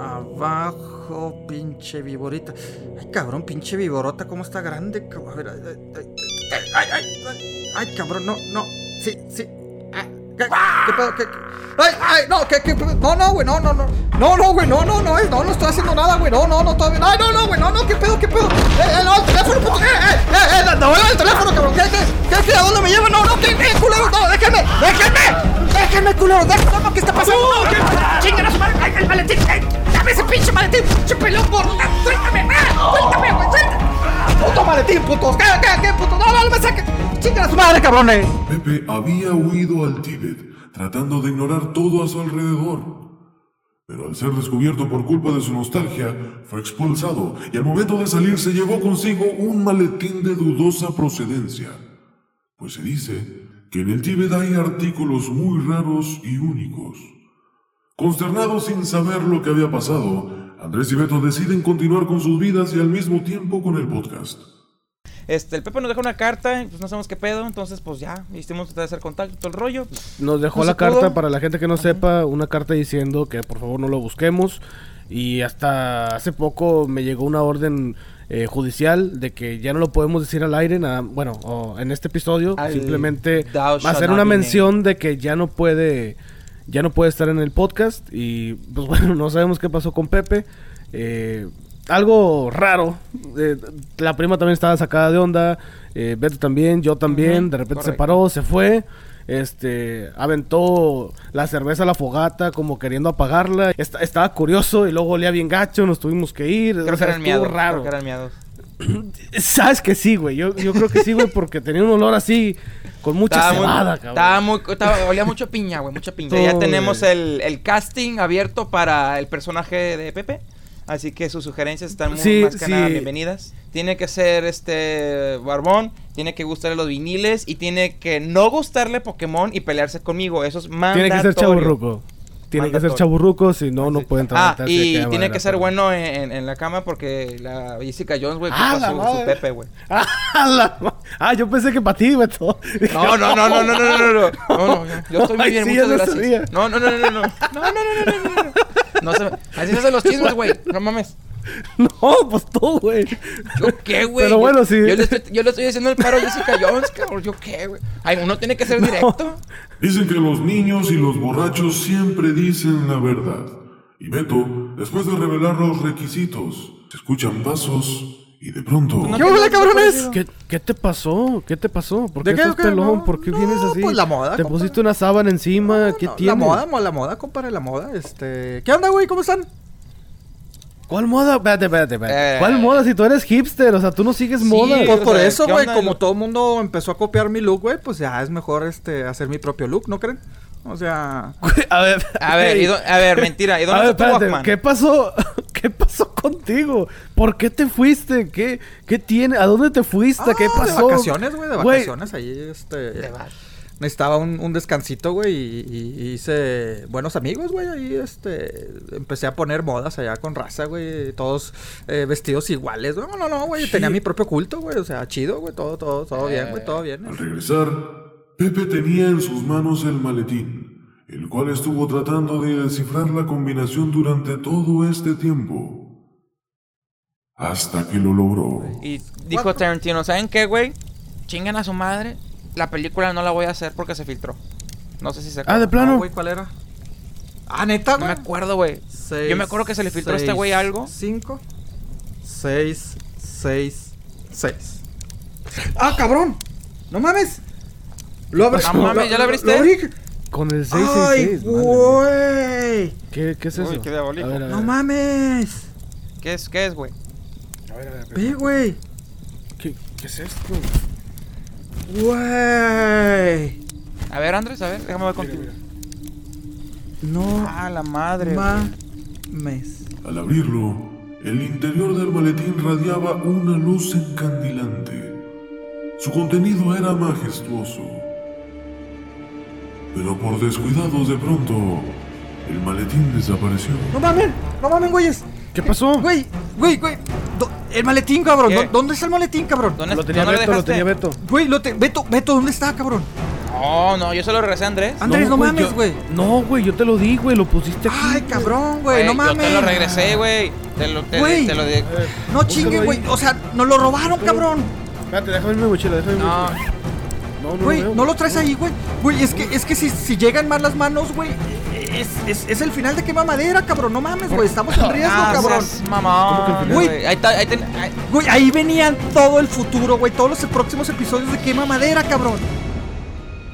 abajo, pinche viborita. Ay, cabrón, pinche viborota, cómo está grande. A ver, ay, ay, ay, ay, ay, ay, ay, cabrón, no, no. Sí, sí. Ah, ¿Qué, qué pedo? ¿Qué, qué? Ay, ay, no, ¿qué, qué? No, no, güey, no, no, no. No, no, güey, no, no, no, no, no estoy haciendo nada, güey. No, no, no, todavía. Ay, no, no, güey, no, no, ¿qué pedo, qué pedo? Eh, eh, no, el teléfono, puto. Eh, eh, eh, eh, no, el teléfono, cabrón. ¿Qué, qué, qué, qué, a dónde me llevan? No, no, ¿qué, qué, culero? No, déjenme, déjenme. Déjenme, culero, déjenme, ¿qué está pasando? No, ¿qué? Chingan a madre, ay, el maletín, eh, dame ese pinche maletín, pinche por. Suéltame, suéltame, güey, suéltame. Puto maletín, putos. ¿Qué, qué, qué, puto? No, no, no me saquen. Chingan a su madre, cabrones. Pepe había huido al Tíbet, tratando de ignorar todo a su alrededor. Pero al ser descubierto por culpa de su nostalgia, fue expulsado y al momento de salir se llevó consigo un maletín de dudosa procedencia. Pues se dice que en el Tíbet hay artículos muy raros y únicos. Consternados sin saber lo que había pasado, Andrés y Beto deciden continuar con sus vidas y al mismo tiempo con el podcast. Este, el Pepe nos deja una carta, pues no sabemos qué pedo, entonces pues ya, hicimos tratar de hacer contacto, todo el rollo. Nos dejó No la carta, pudo. para la gente que no sepa, una carta diciendo que por favor no lo busquemos. Y hasta hace poco me llegó una orden eh, judicial de que ya no lo podemos decir al aire, nada, bueno, o en este episodio, Al simplemente hacer una mención de que ya no puede, ya no puede estar en el podcast. Y pues bueno, no sabemos qué pasó con Pepe. Eh, algo raro. eh, la prima también estaba sacada de onda. eh, Beto también, yo también. De repente se paró, se fue. Este, aventó la cerveza a la fogata como queriendo apagarla. Esta- estaba curioso y luego olía bien gacho, nos tuvimos que ir. Creo o que eran miados, raro. creo que eran miados. Sabes que sí, güey. Yo, yo creo que sí, güey, porque tenía un olor así con mucha Estaba muy- cebada, cabrón. estaba muy, estaba- olía mucho piña, güey, mucha piña. Ya tenemos el, el casting abierto para el personaje de Pepe. Así que sus sugerencias están muy Sí, más que nada sí. bienvenidas. Tiene que ser este barbón, tiene que gustarle los viniles y tiene que no gustarle Pokémon y pelearse conmigo. Eso es mandatorio. Tiene que ser chaburruco. Tiene que ser Mandatorio. chaburruco, si no, no pueden Ah, trabajar. y tiene que ser bueno en, en- en la cama porque la Jessica Jones, güey, Ah, su. Pepe, güey. Ah, la ah, yo pensé que para ti, Beto. No, no, no, no, no, no, no, no, no, no, no, yo estoy muy Ay, bien, sí, muchas yo no gracias. sabía. No, no, no, no, no, no, no, no, no, no, no, no, no, no se, así se hacen los chismes, güey, no mames. No, pues tú, güey. ¿Yo qué, güey? Pero Yo- bueno, sí. Yo le, estoy, yo le estoy haciendo el paro a Jessica Jones, cabrón. ¿Yo qué, güey? Ay, uno tiene que ser directo. Dicen que los niños y los borrachos siempre dicen la verdad. Y Beto, después de revelar los requisitos, se escuchan pasos y de pronto... ¿Qué hola, cabrones? ¿Qué, qué te pasó? ¿Qué te pasó? ¿Por qué ¿De qué, estás qué? pelón? No, ¿Por qué no, vienes así? pues la moda, Te compa. pusiste una sábana encima. ¿Qué No, tienes? La moda, mo- la moda, compadre, la moda. Este. ¿Qué onda, güey? ¿Cómo están? ¿Cuál moda? Espérate, espérate, espérate. Eh. ¿Cuál moda si tú eres hipster? O sea, tú no sigues moda. Pues o por sea, eso, ¿qué güey, como todo el mundo empezó a copiar mi look, güey, pues ya es mejor este hacer mi propio look, ¿no creen? O sea, A ver, A ver, ¿y dó- a ver, mentira. ¿Y A dónde ver, está tu espérate, Walkman? ¿qué pasó? ¿Qué pasó contigo? ¿Por qué te fuiste? ¿Qué, qué tiene? ¿A dónde te fuiste? ¿Qué ah, pasó? De vacaciones, güey, de vacaciones ahí, este. Necesitaba un, un descansito, güey, y, y- y hice buenos amigos, güey, ahí, este, empecé a poner modas allá con raza, güey, todos eh, vestidos iguales, no, no, no, güey, tenía mi propio culto, güey, o sea, chido, güey, todo, todo, todo bien, güey, todo bien. Al regresar, Pepe tenía en sus manos el maletín, el cual estuvo tratando de descifrar la combinación durante todo este tiempo. Hasta que lo logró. Y dijo Tarantino, ¿saben qué, güey? Chingan a su madre. La película no la voy a hacer porque se filtró. No sé si se Ah, de No, plano. güey, ¿cuál era? Ah, neta, No me güey. acuerdo, güey. Seis, Yo me acuerdo que se le filtró a este seis, güey algo. Cinco, seis, seis, seis. ¡Ah, cabrón! ¡No mames! Lo abrí. Ah, mames, ¿ya lo abriste? Pues, abrí. Con el ¡Ay, 666. madre mía. güey! ¿Qué, ¿Qué es eso? Uy, qué diabólico. A ver, a ver. ¡No mames! ¿Qué es, qué es, güey? Ve, güey. ¿Qué, ¿Qué es esto? Güey. A ver, Andrés, a ver, déjame ver contigo. No Ah, la madre. mames. Al abrirlo, el interior del maletín radiaba una luz encandilante. Su contenido era majestuoso. Pero por descuidados de pronto, el maletín desapareció. ¡No mames! ¡No mames, güeyes! ¿Qué pasó? Güey, güey, güey. El maletín, cabrón. ¿Qué? ¿Dó- ¿Dónde está el maletín, cabrón? ¿Dónde, Lo tenía Beto, lo dejaste? tenía Beto. Güey, lo te... Beto, Beto, ¿dónde está, cabrón? No, no, yo se lo regresé a Andrés. Andrés, no, güey, mames, yo- güey. No, güey, yo te lo di, güey, lo pusiste aquí. Ay, cabrón, güey, no mames. Yo te lo regresé, güey. Te lo, te, Güey. te lo di. No chingue, ahí. güey. O sea, nos lo robaron, cabrón. Espérate, déjame mi mochila, déjame mi No, mochila. No, no, Güey, veo. no lo traes ahí, güey. Güey, es que, es que si, si llegan mal las manos, güey, es, es, es el final de quema madera, cabrón. No mames, güey. Estamos en riesgo, ah, cabrón. mamón, Güey. Ahí ahí ahí- ahí venían todo el futuro, güey. Todos los próximos episodios de quema madera, cabrón.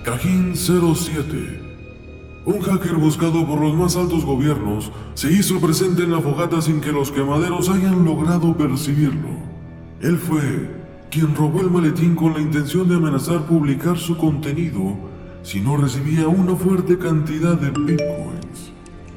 Cajín 07. Un hacker buscado por los más altos gobiernos se hizo presente en la fogata sin que los quemaderos hayan logrado percibirlo. Él fue quien robó el maletín con la intención de amenazar publicar su contenido si no recibía una fuerte cantidad de bitcoins.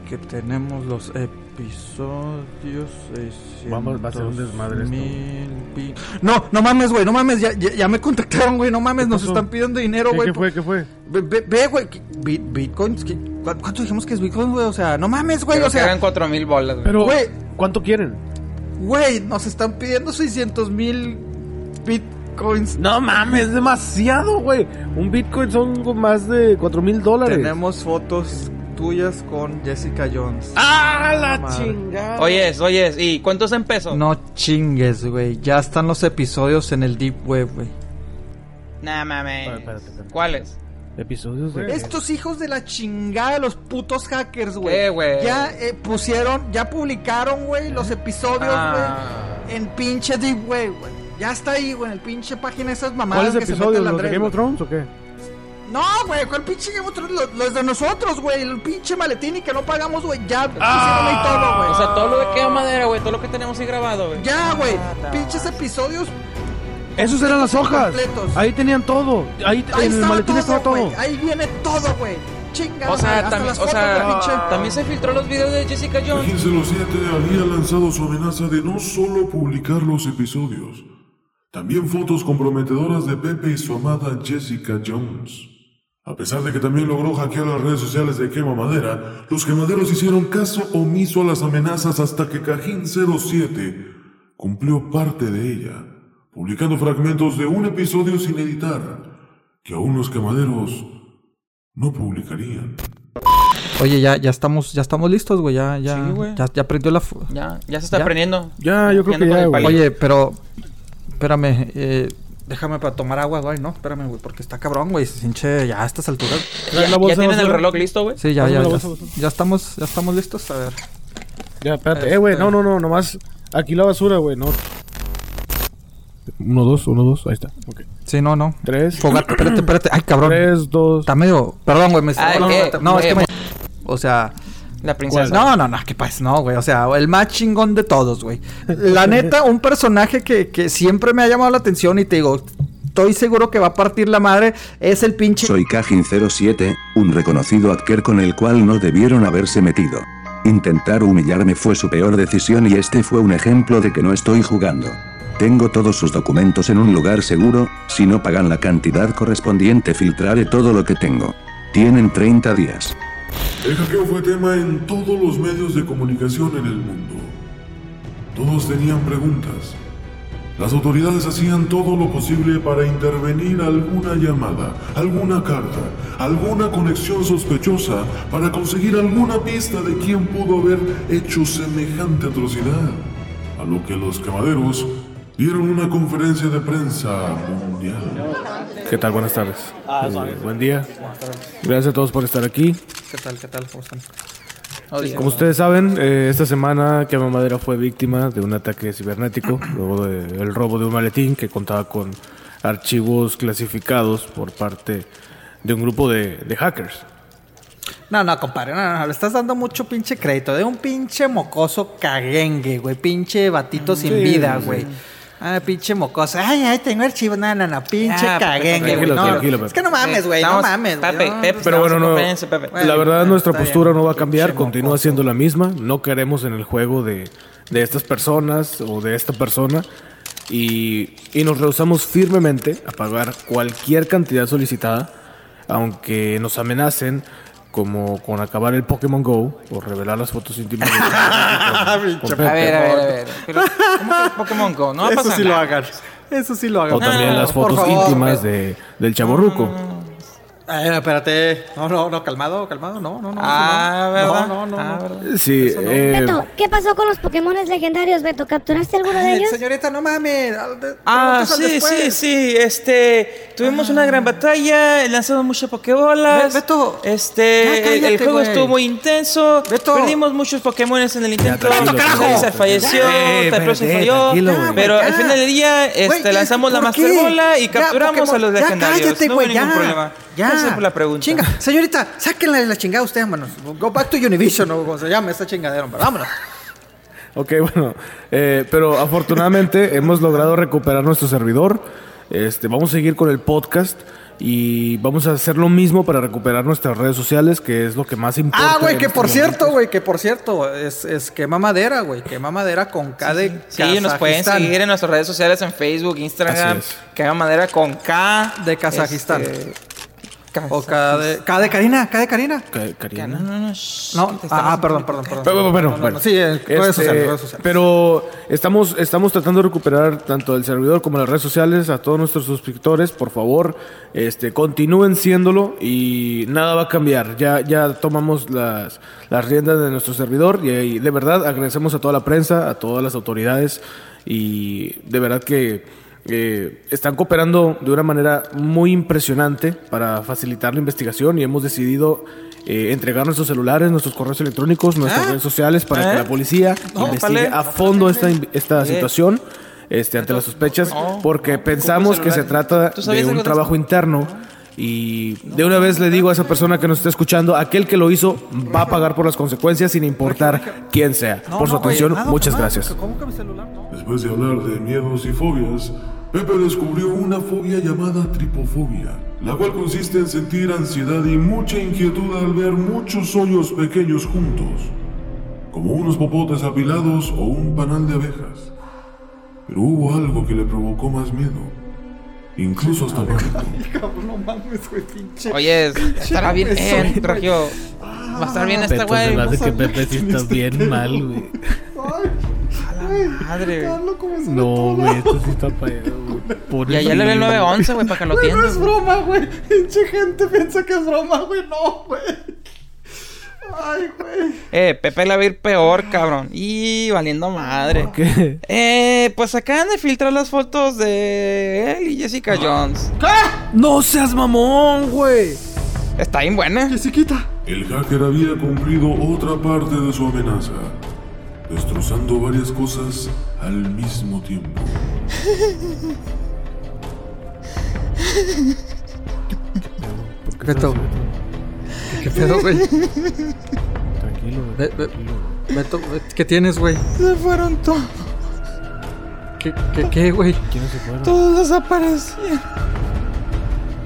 Que tenemos los episodios 600 Vamos, va a ser un desmadre esto. mil pi- No, no mames, güey, no mames, ya, ya, ya me contactaron, güey, no mames, nos pasó? están pidiendo dinero, ¿Qué, güey. qué fue? ¿Qué fue? Ve, ve, ve, güey, bit- bitcoins, que- ¿cu- ¿cuánto dijimos que es bitcoin, güey? O sea, no mames, güey, creo o que sea, eran cuatro mil bolas, güey. Pero, Güey. ¿cuánto quieren? güey, nos están pidiendo 600 mil bitcoins. No mames, es demasiado, güey. Un bitcoin son más de 4 mil dólares. Tenemos fotos tuyas con Jessica Jones. ¡Ah, la Madre. chingada! Oyes, oyes, ¿y cuántos en pesos? No chingues, güey, ya están los episodios en el deep web, güey. Nah, mames. Espérate, espérate, espérate. ¿Cuáles? Episodios de. Estos hijos de la chingada, los putos hackers, güey. ¿Qué, güey? Ya eh, pusieron, ya publicaron, güey, los episodios, güey. Ah. En pinche Deep Web, güey. Ya está ahí, güey, en el pinche página esas mamadas ¿Cuáles que se mete episodios? ¿Los de Andrés, Game of güey. Thrones o qué? No, güey, ¿cuál pinche Game of Thrones? Los, los de nosotros, güey. El pinche maletín y que no pagamos, güey. Ya pusieron ahí todo, güey. O sea, todo lo de queda madera, güey. Todo lo que tenemos ahí grabado, güey. ya, güey. Ah, Pinches episodios. Esos eran las hojas. Completos. Ahí tenían todo. Ahí, Ahí en el maletín todo, estaba todo. güey. Ahí viene todo, güey. Chingada, O sea, también, las o sea, también se filtró los videos de Jessica Jones. Cajín 07 había lanzado su amenaza de no solo publicar los episodios, también fotos comprometedoras de Pepe y su amada Jessica Jones. A pesar de que también logró hackear las redes sociales de Quema Madera, los quemaderos hicieron caso omiso a las amenazas hasta que Cajín 07 cumplió parte de ella, publicando fragmentos de un episodio sin editar, que aún los quemaderos no publicarían. Oye, ya, ya estamos, ya estamos listos, güey. Ya, ya, Sí, güey. ya, ya prendió la. Ya, ya se está ¿Ya? aprendiendo. Ya, yo creo que ya, güey. Oye, pero. Espérame, eh, déjame para tomar agua, güey. No, espérame, güey, porque está cabrón, güey. Se hinche ya a estas alturas. ¿Ya, ya tienen el reloj listo, güey? Sí, ya, ya, ya, ya estamos, ya estamos listos. A ver. Ya, espérate. Eh, güey, no, no, no, nomás. Aquí la basura, güey, no. Uno, dos, uno, dos, ahí está. Ok. Sí, no, no. Tres. Fogata, espérate, espérate. Ay, cabrón. Tres, dos. Está medio. Perdón, güey. Me Ay, no, no, eh, no, es eh, que me. O sea. La princesa. No, no, no, ¿qué pasa? No, güey. O sea, el más chingón de todos, güey. La neta, un personaje que, que siempre me ha llamado la atención y te digo, estoy seguro que va a partir la madre, es el pinche. Soy Kajin07, un reconocido hacker con el cual no debieron haberse metido. Intentar humillarme fue su peor decisión y este fue un ejemplo de que no estoy jugando. Tengo todos sus documentos en un lugar seguro, si no pagan la cantidad correspondiente filtraré todo lo que tengo. Tienen 30 días. El hackeo fue tema en todos los medios de comunicación en el mundo. Todos tenían preguntas. Las autoridades hacían todo lo posible para intervenir alguna llamada, alguna carta, alguna conexión sospechosa para conseguir alguna pista de quién pudo haber hecho semejante atrocidad. A lo que los camaderos dieron una conferencia de prensa mundial. ¿Qué tal? Buenas tardes. Eh, buen día. Gracias a todos por estar aquí. ¿Qué tal, qué tal? ¿Cómo están? Como ustedes saben, eh, esta semana Quema Madera fue víctima de un ataque cibernético, luego del robo de un maletín que contaba con archivos clasificados por parte de un grupo de, de hackers. No, no, compadre, no, no, no, le estás dando mucho pinche crédito. De un pinche mocoso caguengue, güey. Pinche batito sin Sí, vida, sí. Ah, pinche mocoso. Ay, ay, tengo archivo. No, no, no, pinche Ya, caguengue, güey. No. Es que no mames, güey. No mames, güey. Pepe, Pepe, Pero bueno, no, la verdad nuestra postura no va a cambiar, continúa siendo la misma. No queremos en el juego de, de estas personas o de esta persona y, y nos rehusamos firmemente a pagar cualquier cantidad solicitada, aunque nos amenacen como con acabar el Pokémon Go o revelar las fotos íntimas. de- con- con A ver, a ver, a ver. Pero, ¿cómo que Pokémon Go? No va a Eso pasar sí lo nada. hagan. Eso sí lo hagan. O también No, las por fotos favor, íntimas de, del chaborruco. Eh, espérate. No, no, no, calmado, calmado. No, no, no. Ah, eso no. ¿verdad? No, no, no. Ah, no. ¿verdad? Sí, eh, Beto, ¿qué pasó con los Pokémones legendarios, Beto? ¿Capturaste alguno de ellos? Señorita, no mames. Ah, sí, sí, sí. Este, tuvimos una gran batalla, lanzamos muchas pokebolas. Be- Beto, este, ya el- cállate, el juego estuvo muy intenso. Beto. Perdimos muchos Pokémones en el intento. se falleció, Eh, eh, falló. pero Ya. al final del día, este, lanzamos la ¿por Master? Bola y capturamos a los ya legendarios. cállate, no hubo ningún problema. Ya. Gracias por la pregunta. Chinga, señorita, sáquenla de la chingada usted, vámonos. Go back to Univision o como se llama esta chingadera, hombre. Vámonos. Ok, bueno, eh, pero afortunadamente hemos logrado recuperar nuestro servidor. Este, vamos a seguir con el podcast y vamos a hacer lo mismo para recuperar nuestras redes sociales, que es lo que más importa. Ah, güey, que estos por cierto, güey, que por cierto, es, es quema madera, güey. Quema madera con K de Sí, nos pueden seguir en nuestras redes sociales en Facebook, Instagram, Así es. que haga madera con K. De Kazajistán. Este, O K de, K de Karina, K de Karina. Ka- Karina. No, no, no. ah, perdón, perdón, perdón. Pero. Sí, en Este, redes sociales, redes sociales. Pero estamos, estamos tratando de recuperar tanto el servidor como las redes sociales a todos nuestros suscriptores. Por favor, este, continúen siéndolo y nada va a cambiar. Ya, ya tomamos las, las riendas de nuestro servidor y, y de verdad agradecemos a toda la prensa, a todas las autoridades y de verdad que eh, están cooperando de una manera muy impresionante para facilitar la investigación y hemos decidido eh, entregar nuestros celulares, nuestros correos electrónicos, nuestras ¿Ah? redes sociales para ¿Eh? que la policía No, investigue vale. a fondo esta, esta Eh. situación este, ante las sospechas No. porque pensamos que se trata ¿Tú de un de trabajo interno y de una vez le digo a esa persona que nos está escuchando, aquel que lo hizo va a pagar por las consecuencias sin importar quién sea. No, por su no, atención, muchas no, gracias. No. Después de hablar de miedos y fobias, Pepe descubrió una fobia llamada tripofobia, la cual consiste en sentir ansiedad y mucha inquietud al ver muchos hoyos pequeños juntos, como unos popotes apilados o un panal de abejas. Pero hubo algo que le provocó más miedo, incluso hasta pánico. No mames, güey, pinche. Oye, estará bien, eh, Regio. Va a estar bien esta Pepe, güey. se me hace que Pepe sí está bien mal, güey. Madre, güey. No, güey, esto sí está para allá, güey. Ya, ya le ve el 911, güey, para que lo Güey, no es broma, güey. Pinche gente piensa que es broma, güey. No, güey. Ay, güey. Eh, Pepe la va a ir peor, cabrón. Y valiendo madre. ¿Por qué? Eh, pues acaban de filtrar las fotos de él y Jessica Jones. ¡No seas mamón, güey! Está bien buena. Jessiquita. El hacker había cumplido otra parte de su amenaza, destrozando varias cosas al mismo tiempo. Beto. ¿Qué pedo, güey? Tranquilo, Be- be- Beto, ¿qué tienes, güey? Se fueron todos. ¿Qué, qué, qué, güey? ¿Quiénes se fueron? Todos desaparecieron.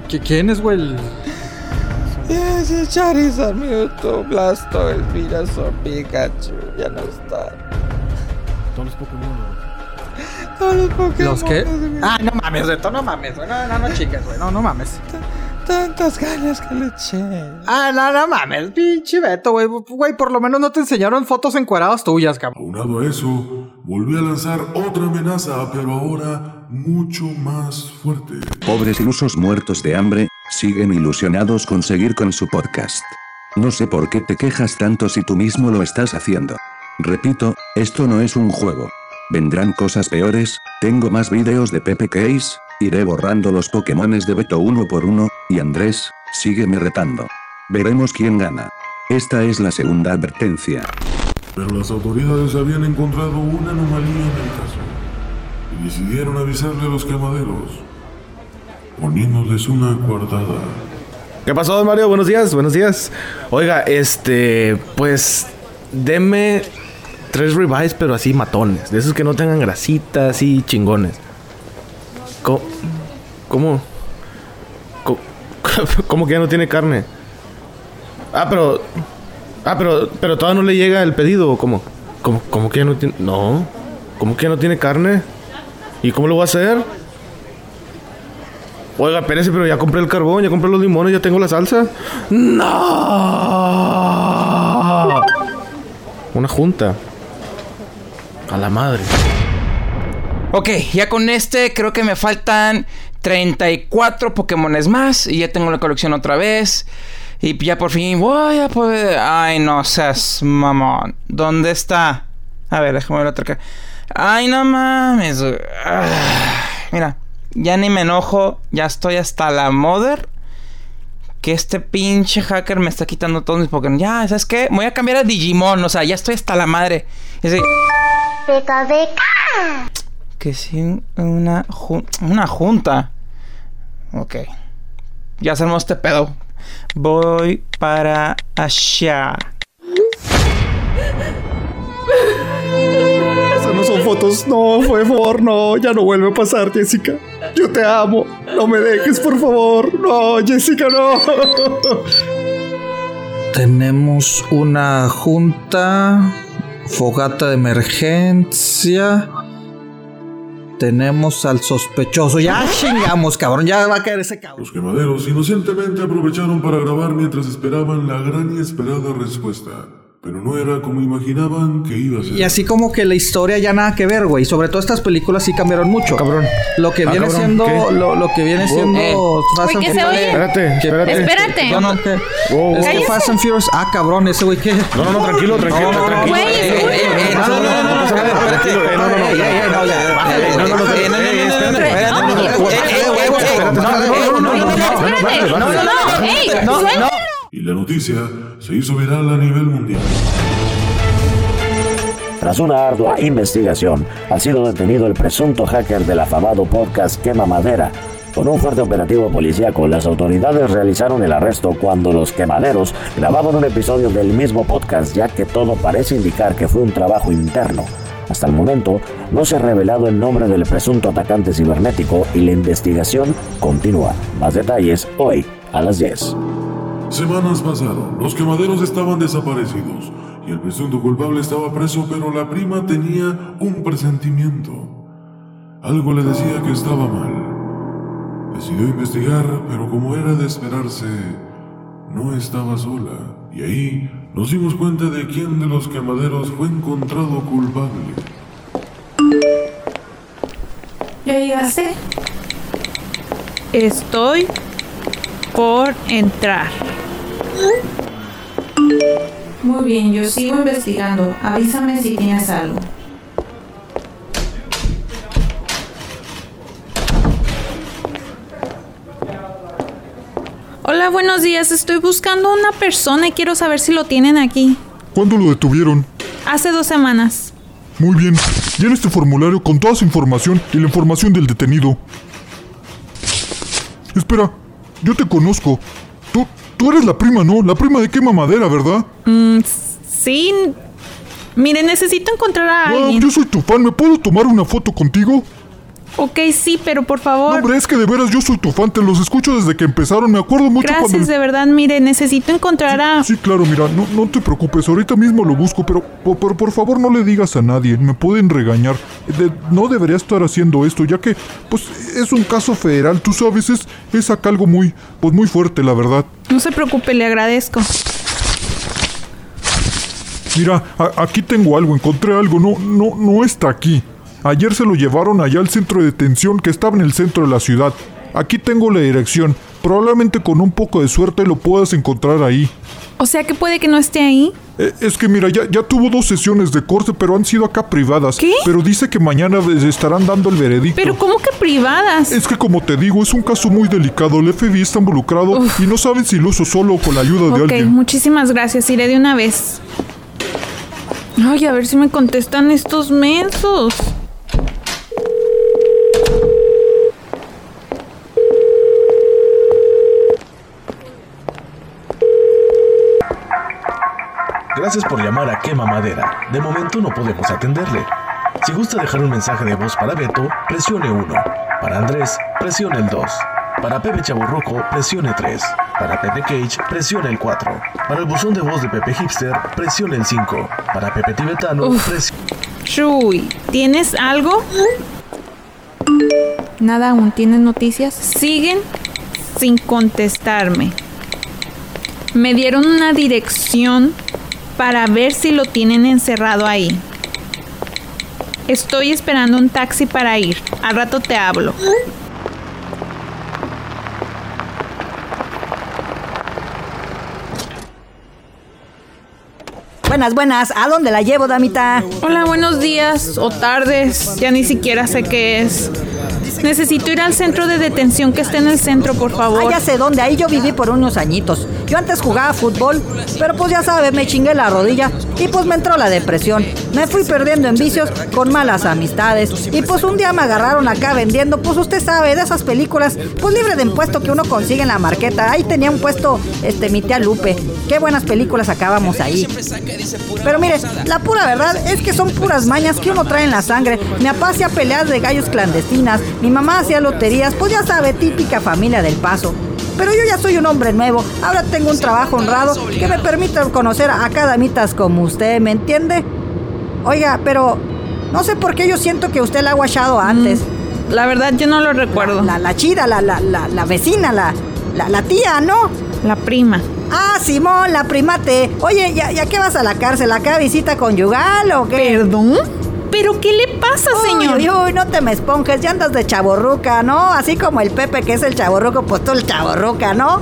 ¿Qué- ¿Quién es, güey? El- Ese Charizard, Mewtwo, Blastoise, Venusaur, Pikachu. Ya no está. Todos los Pokémon, güey. Todos los Pokémon. ¿Los qué? güey. Ah, no mames, Beto, no mames, güey. No, no, no chingas, güey. No, no mames. Tantas ganas que le eché. Ah, no, no mames, pinche Beto, güey. Güey, por lo menos no te enseñaron fotos encueradas tuyas, cabrón. Aunado a eso, volvió a lanzar otra amenaza, pero ahora mucho más fuerte. Pobres ilusos muertos de hambre, siguen ilusionados con seguir con su podcast. No sé por qué te quejas tanto si tú mismo lo estás haciendo. Repito, esto no es un juego. Vendrán cosas peores, tengo más videos de Pepe Case, iré borrando los Pokémones de Beto uno por uno, y Andrés, sígueme retando. Veremos quién gana. Esta es la segunda advertencia. Pero las autoridades habían encontrado una anomalía en el caso y decidieron avisarle a los quemaderos, poniéndoles una coartada. ¿Qué pasó, don Mario? Buenos días, buenos días. Oiga, este, pues, deme tres ribeyes, pero así matones. De esos que no tengan grasita, así chingones. ¿Cómo? ¿Cómo, cómo que ya no tiene carne? Ah, pero... Ah, pero, pero todavía no le llega el pedido, ¿o cómo? ¿Cómo, cómo que ya no tiene...? No. ¿Cómo que ya no tiene carne? ¿Y cómo lo va a hacer? Oiga, espérese, pero ya compré el carbón, ya compré los limones, ya tengo la salsa. ¡No! Una junta. A la madre. Ok, ya con este creo que me faltan 34 Pokémones más y ya tengo la colección otra vez. Y ya por fin voy a poder... Ay, no seas mamón. ¿Dónde está? A ver, déjame ver otra cara. Ay, no mames. Ah, mira, ya ni me enojo. Ya estoy hasta la mother. Que este pinche hacker me está quitando todos mis Pokémon. Ya, ¿sabes qué? Voy a cambiar a Digimon. O sea, ya estoy hasta la madre. Y así. Que sí, una, jun- una junta. Ok. Ya hacemos este pedo. Voy para allá. Esas no son fotos, no, por favor, no, ya no vuelve a pasar, Jessica. Yo te amo, no me dejes, por favor. No, Jessica, no. Tenemos una junta, fogata de emergencia. Tenemos al sospechoso. Ya chingamos, cabrón. Ya va a caer ese cabrón. Los quemaderos inocentemente aprovecharon para grabar mientras esperaban la gran y esperada respuesta. Pero no era como imaginaban que iba a ser. Y así como que la historia ya nada que ver, güey. Sobre todo estas películas sí cambiaron mucho. Cabrón. Lo que Ah, viene cabrón, siendo. Lo, lo que viene siendo. Eh. Fast Uy, and ¿qué se Furious. oye? Espérate, espérate. Espérate. No, no, Es que. Fast and Furious. Ah, cabrón, ese güey que. No, no, no, tranquilo, tranquilo, No, no, no, tranquilo. Eh, eh, eh, no, no, no, no, no, espérate, tranquilo, eh, no, no, no, ey, no, ya, bájale, Eh, no, no, no, güey. eh, no, no, no, no, espérate, espérate, no, no, no, Eh, espérate, eh, espérate, eh, espérate, no, no, no, no, no, no, no, Espérate. no, no, No, no, no. Ey, No, suelta. no. Y la noticia se hizo viral a nivel mundial. Tras una ardua investigación, ha sido detenido el presunto hacker del afamado podcast Quema Madera. Con un fuerte operativo policíaco, las autoridades realizaron el arresto cuando los quemaderos grababan un episodio del mismo podcast, ya que todo parece indicar que fue un trabajo interno. Hasta el momento, no se ha revelado el nombre del presunto atacante cibernético y la investigación continúa. Más detalles hoy a las 10. Semanas pasaron, los quemaderos estaban desaparecidos y el presunto culpable estaba preso, pero la prima tenía un presentimiento. Algo le decía que estaba mal. Decidió investigar, pero como era de esperarse, no estaba sola. Y ahí nos dimos cuenta de quién de los quemaderos fue encontrado culpable. ¿Ya llegaste? Estoy por entrar. Muy bien, yo sigo investigando. Avísame si tienes algo. Hola, buenos días. Estoy buscando una persona y quiero saber si lo tienen aquí. ¿Cuándo lo detuvieron? Hace dos semanas. Muy bien. Llena este formulario con toda su información y la información del detenido. Espera, yo te conozco. Tú, tú eres la prima, ¿no? La prima de quema madera, ¿verdad? Mm, sí. Mire, necesito encontrar a Ah, alguien. yo soy tu fan. ¿Me puedo tomar una foto contigo? Ok, sí, pero por favor. No, hombre, es que de veras yo soy tu fan. Te los escucho desde que empezaron. Me acuerdo mucho Gracias, cuando... de verdad. Mire, necesito encontrar a. Sí, claro, mira, no, no te preocupes, ahorita mismo lo busco, pero, po- pero por favor no le digas a nadie, me pueden regañar. De- no debería estar haciendo esto, ya que, pues, es un caso federal, tú sabes, es, es acá algo muy, pues muy fuerte, la verdad. No se preocupe, le agradezco. Mira, a- aquí tengo algo, encontré algo, no, no, no está aquí. Ayer se lo llevaron allá al centro de detención que estaba en el centro de la ciudad. Aquí tengo la dirección, probablemente con un poco de suerte lo puedas encontrar ahí. O sea que puede que no esté ahí. Eh, Es que mira, ya, ya tuvo dos sesiones de corte, pero han sido acá privadas. ¿Qué? Pero dice que mañana les estarán dando el veredicto. Pero ¿cómo que privadas? Es que como te digo, es un caso muy delicado. El FBI está involucrado y no saben si lo hizo solo o con la ayuda de Ok, alguien. muchísimas gracias. Iré de una vez. Ay, a ver si me contestan estos mensos. Gracias por llamar a Quema Madera. De momento no podemos atenderle. Si gusta dejar un mensaje de voz para Beto, presione 1. Para Andrés, presione el 2. Para Pepe Chaburruco, presione 3. Para Pepe Cage, presione el 4. Para el buzón de voz de Pepe Hipster, presione el 5. Para Pepe Tibetano, presione... Chuy, ¿tienes algo? Nada aún. ¿Tienes noticias? Siguen sin contestarme. Me dieron una dirección para ver si lo tienen encerrado ahí. Estoy esperando un taxi para ir. Al rato te hablo. Buenas, buenas. ¿A dónde la llevo, damita? Hola, buenos días o tardes. Ya ni siquiera sé qué es. Necesito ir al centro de detención que está en el centro, por favor. Ah, ya sé dónde. Ahí yo viví por unos añitos. Yo antes jugaba fútbol, pero pues ya sabe, me chingué la rodilla y pues me entró la depresión. Me fui perdiendo en vicios con malas amistades. Y pues un día me agarraron acá vendiendo, pues usted sabe, de esas películas, pues libre de impuesto que uno consigue en la marqueta. Ahí tenía un puesto, este, mi tía Lupe. Qué buenas películas acabamos ahí. Pero mire, la pura verdad es que son puras mañas que uno trae en la sangre. Mi papá hacía peleas de gallos clandestinas, mi mamá hacía loterías, pues ya sabe, típica familia del paso. Pero yo ya soy un hombre nuevo, ahora tengo un trabajo honrado que me permite conocer a cada mitas como usted, ¿me entiende? Oiga, pero no sé por qué yo siento que usted la ha guachado antes. La verdad yo no lo recuerdo. La, la chida, la, la, la, la vecina, la, la, la tía, ¿no? La prima. Ah, Simón, la primate. Oye, ¿ya, ¿ya qué vas a la cárcel? ¿Acá visita conyugal o qué? ¿Perdón? ¿Pero qué le pasa, señor? Uy, uy, no te me esponjes, ya andas de chaborruca, ¿no? Así como el Pepe que es el chaborruco, pues tú el chaborruca, ¿no?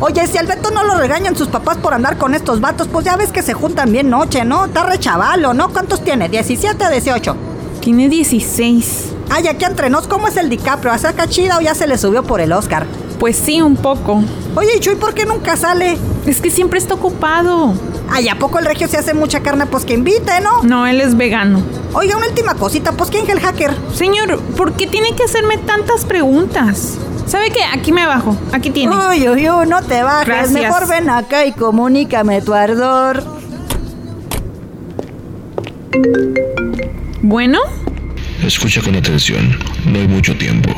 Oye, si al Beto no lo regañan sus papás por andar con estos vatos, pues ya ves que se juntan bien noche, ¿no? Está re chavalo, ¿no? ¿Cuántos tiene? ¿17 o 18? Tiene 16. Ay, aquí entre nos, ¿cómo es el DiCaprio? ¿Acerca chida o ya se le subió por el Oscar? Pues sí, un poco. Oye, ¿y Chuy por qué nunca sale? Es que siempre está ocupado. Ay, ¿a poco el regio se hace mucha carne? Pues que invite, ¿no? No, él es vegano. Oiga, una última cosita, pues ¿quién es el hacker? Señor, ¿por qué tiene que hacerme tantas preguntas? ¿Sabe qué? Aquí me bajo. Aquí tiene. Uy, uy, uy, no te bajes. Gracias. Mejor ven acá y comunícame tu ardor. Bueno, Escucha con atención, no hay mucho tiempo.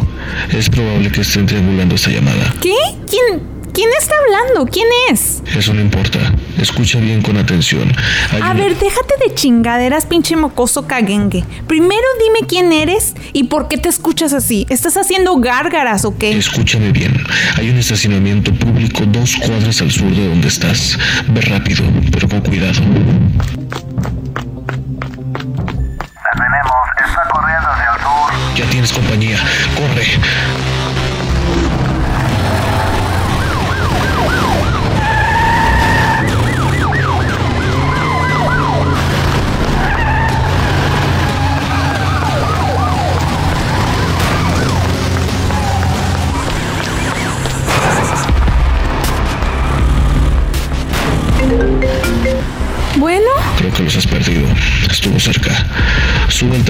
Es probable que estén triangulando esta llamada. ¿qué? ¿Quién, quién está hablando? ¿Quién es? Eso no importa. Escucha bien con atención. Hay A ver, déjate de chingaderas, pinche mocoso caguengue. Primero dime quién eres y por qué te escuchas así. ¿Estás haciendo gárgaras o qué? Escúchame bien. Hay un estacionamiento público dos cuadras al sur de donde estás. Ve rápido, pero con cuidado. Tienes compañía. Corre.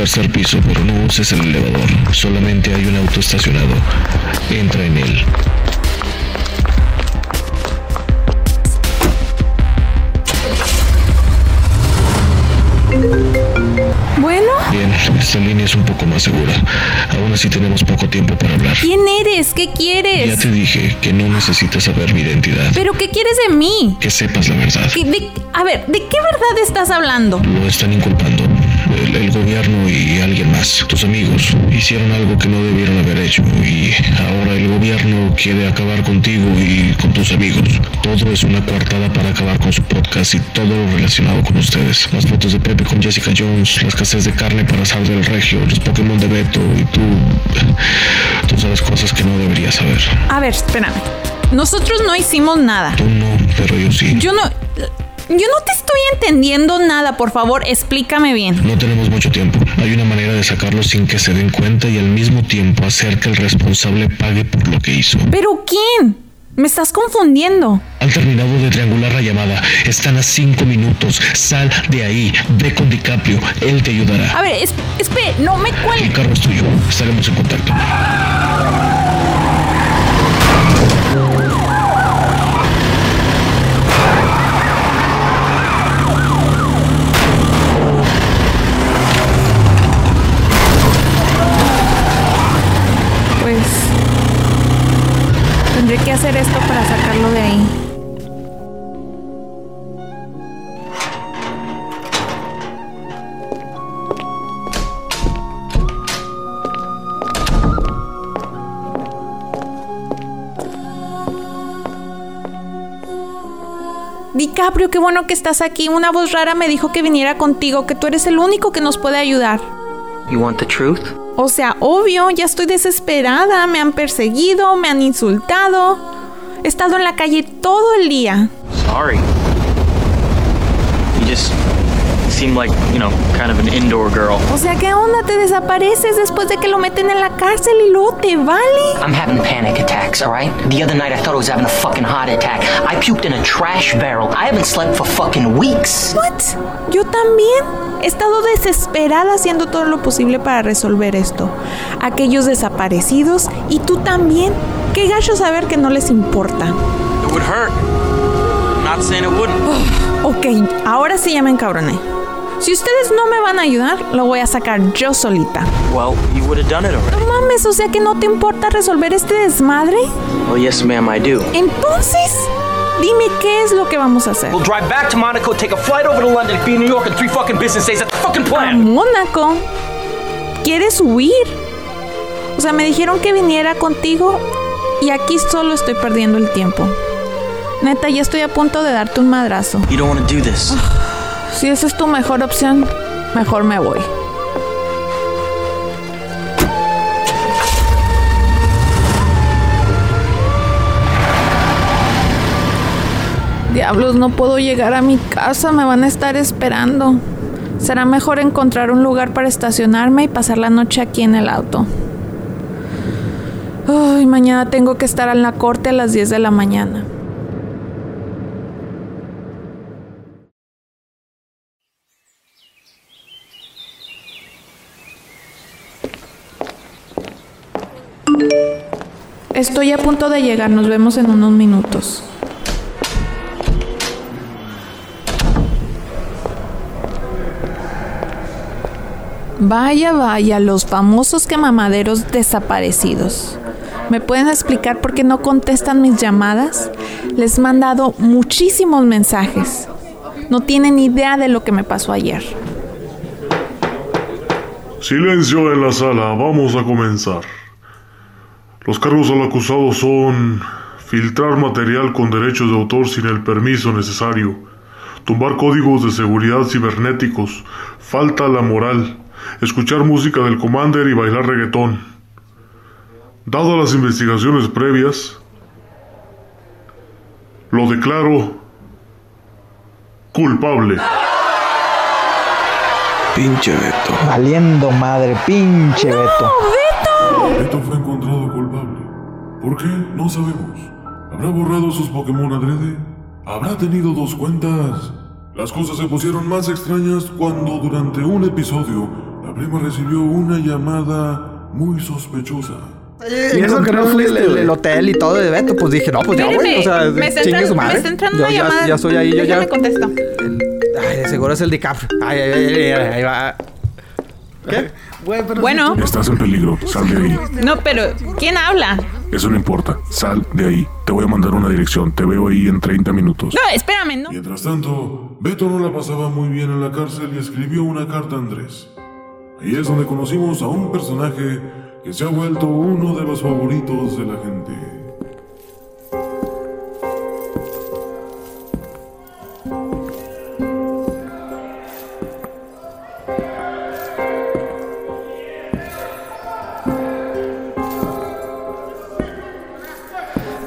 Tercer piso, pero no uses el elevador. Solamente hay un auto estacionado. Entra en él. Bueno, Bien, esta línea es un poco más segura. Aún así tenemos poco tiempo para hablar. ¿quién eres? ¿Qué Ya quieres? te dije que no necesitas saber mi identidad. ¿Pero qué quieres de mí? Que sepas la verdad. ¿Qué- de- a ver, ¿de qué verdad estás hablando? Lo están inculpando. El, el gobierno y alguien más. Tus amigos hicieron algo que no debieron haber hecho y ahora el gobierno quiere acabar contigo y con tus amigos. Todo es una coartada para acabar con su podcast y todo lo relacionado con ustedes. Las fotos de Pepe con Jessica Jones, la escasez de carne para asar del regio, los Pokémon de Beto y tú... Tú sabes cosas que no deberías saber. A ver, espérame. Nosotros no hicimos nada. Tú no, pero yo sí. Yo no... Yo no te estoy entendiendo nada, por favor, explícame bien. No tenemos mucho tiempo. Hay una manera de sacarlo sin que se den cuenta y al mismo tiempo hacer que el responsable pague por lo que hizo. ¿Pero quién? Me estás confundiendo. Han terminado de triangular la llamada. Están a cinco minutos. Sal de ahí. Ve con DiCaprio. Él te ayudará. A ver, es- espere, no me El cuelgues. carro es tuyo. Estaremos en contacto. Pues... Tendré que hacer esto para sacarlo de ahí. DiCaprio, qué bueno que estás aquí. Una voz rara me dijo que viniera contigo, que tú eres el único que nos puede ayudar. You want the truth? O sea, obvio, ya estoy desesperada. Me han perseguido, me han insultado. He estado en la calle todo el día. Sorry. You just seem like, you know, kind of an indoor girl. O sea, ¿qué onda? Te desapareces después de que lo meten en la cárcel y luego te vale. I'm having panic attacks, alright? The other night I thought I was having a fucking heart attack. I puked in a trash barrel. I haven't slept for fucking weeks. What? Yo también. He estado desesperada haciendo todo lo posible para resolver esto. Aquellos desaparecidos y tú también. Qué gacho saber que no les importa. It would hurt. Not saying it wouldn't. Ok, ahora sí ya me encabroné. Si ustedes no me van a ayudar, lo voy a sacar yo solita. Well, you would have done it already. No mames, o sea que no te importa resolver este desmadre. Well, yes, ma'am, I do. Entonces, dime qué es lo que vamos a hacer. We'll drive back to Monaco, take a flight over to London, be in New York in three fucking business days. That's the fucking A plan. Mónaco. ¿Quieres huir? O sea, me dijeron que viniera contigo y aquí solo estoy perdiendo el tiempo. Neta, ya estoy a punto de darte un madrazo. You don't want to do this. Si esa es tu mejor opción, mejor me voy. Diablos, no puedo llegar a mi casa, me van a estar esperando. Será mejor encontrar un lugar para estacionarme y pasar la noche aquí en el auto. Ay, mañana tengo que estar en la corte a las 10 de la mañana. Estoy a punto de llegar, nos vemos en unos minutos. Vaya, vaya, los famosos quemamaderos desaparecidos. ¿Me pueden explicar por qué no contestan mis llamadas? Les he mandado muchísimos mensajes. No tienen idea de lo que me pasó ayer. Silencio en la sala, vamos a comenzar. Los cargos al acusado son filtrar material con derechos de autor sin el permiso necesario, tumbar códigos de seguridad cibernéticos, falta a la moral, escuchar música del Commander y bailar reggaetón. Dado las investigaciones previas, lo declaro culpable. Pinche Beto. Valiendo madre, pinche Beto. Beto fue encontrado culpable. ¿Por qué? No sabemos. ¿Habrá borrado sus Pokémon adrede? ¿Habrá tenido dos cuentas? Las cosas se pusieron más extrañas cuando durante un episodio la prima recibió una llamada muy sospechosa. Y eso que no fue el, el- el hotel y todo de Beto, pues dije, no, pues ya, güey. O sea, me está chingue su entrando, me madre. está entrando Yo una ya, llamada. ya soy ahí, yo ya. Déjame contesto. Ay, de seguro es el DiCaprio. Ay, ay, ay, ay, ay, ahí va. ¿Qué? Bueno, Estás en peligro, sal de ahí. no, pero ¿quién habla? Eso no importa, sal de ahí. Te voy a mandar una dirección, te veo ahí en 30 minutos. No, espérame, no. Mientras tanto, Beto no la pasaba muy bien en la cárcel y escribió una carta a Andrés. Ahí es donde conocimos a un personaje que se ha vuelto uno de los favoritos de la gente.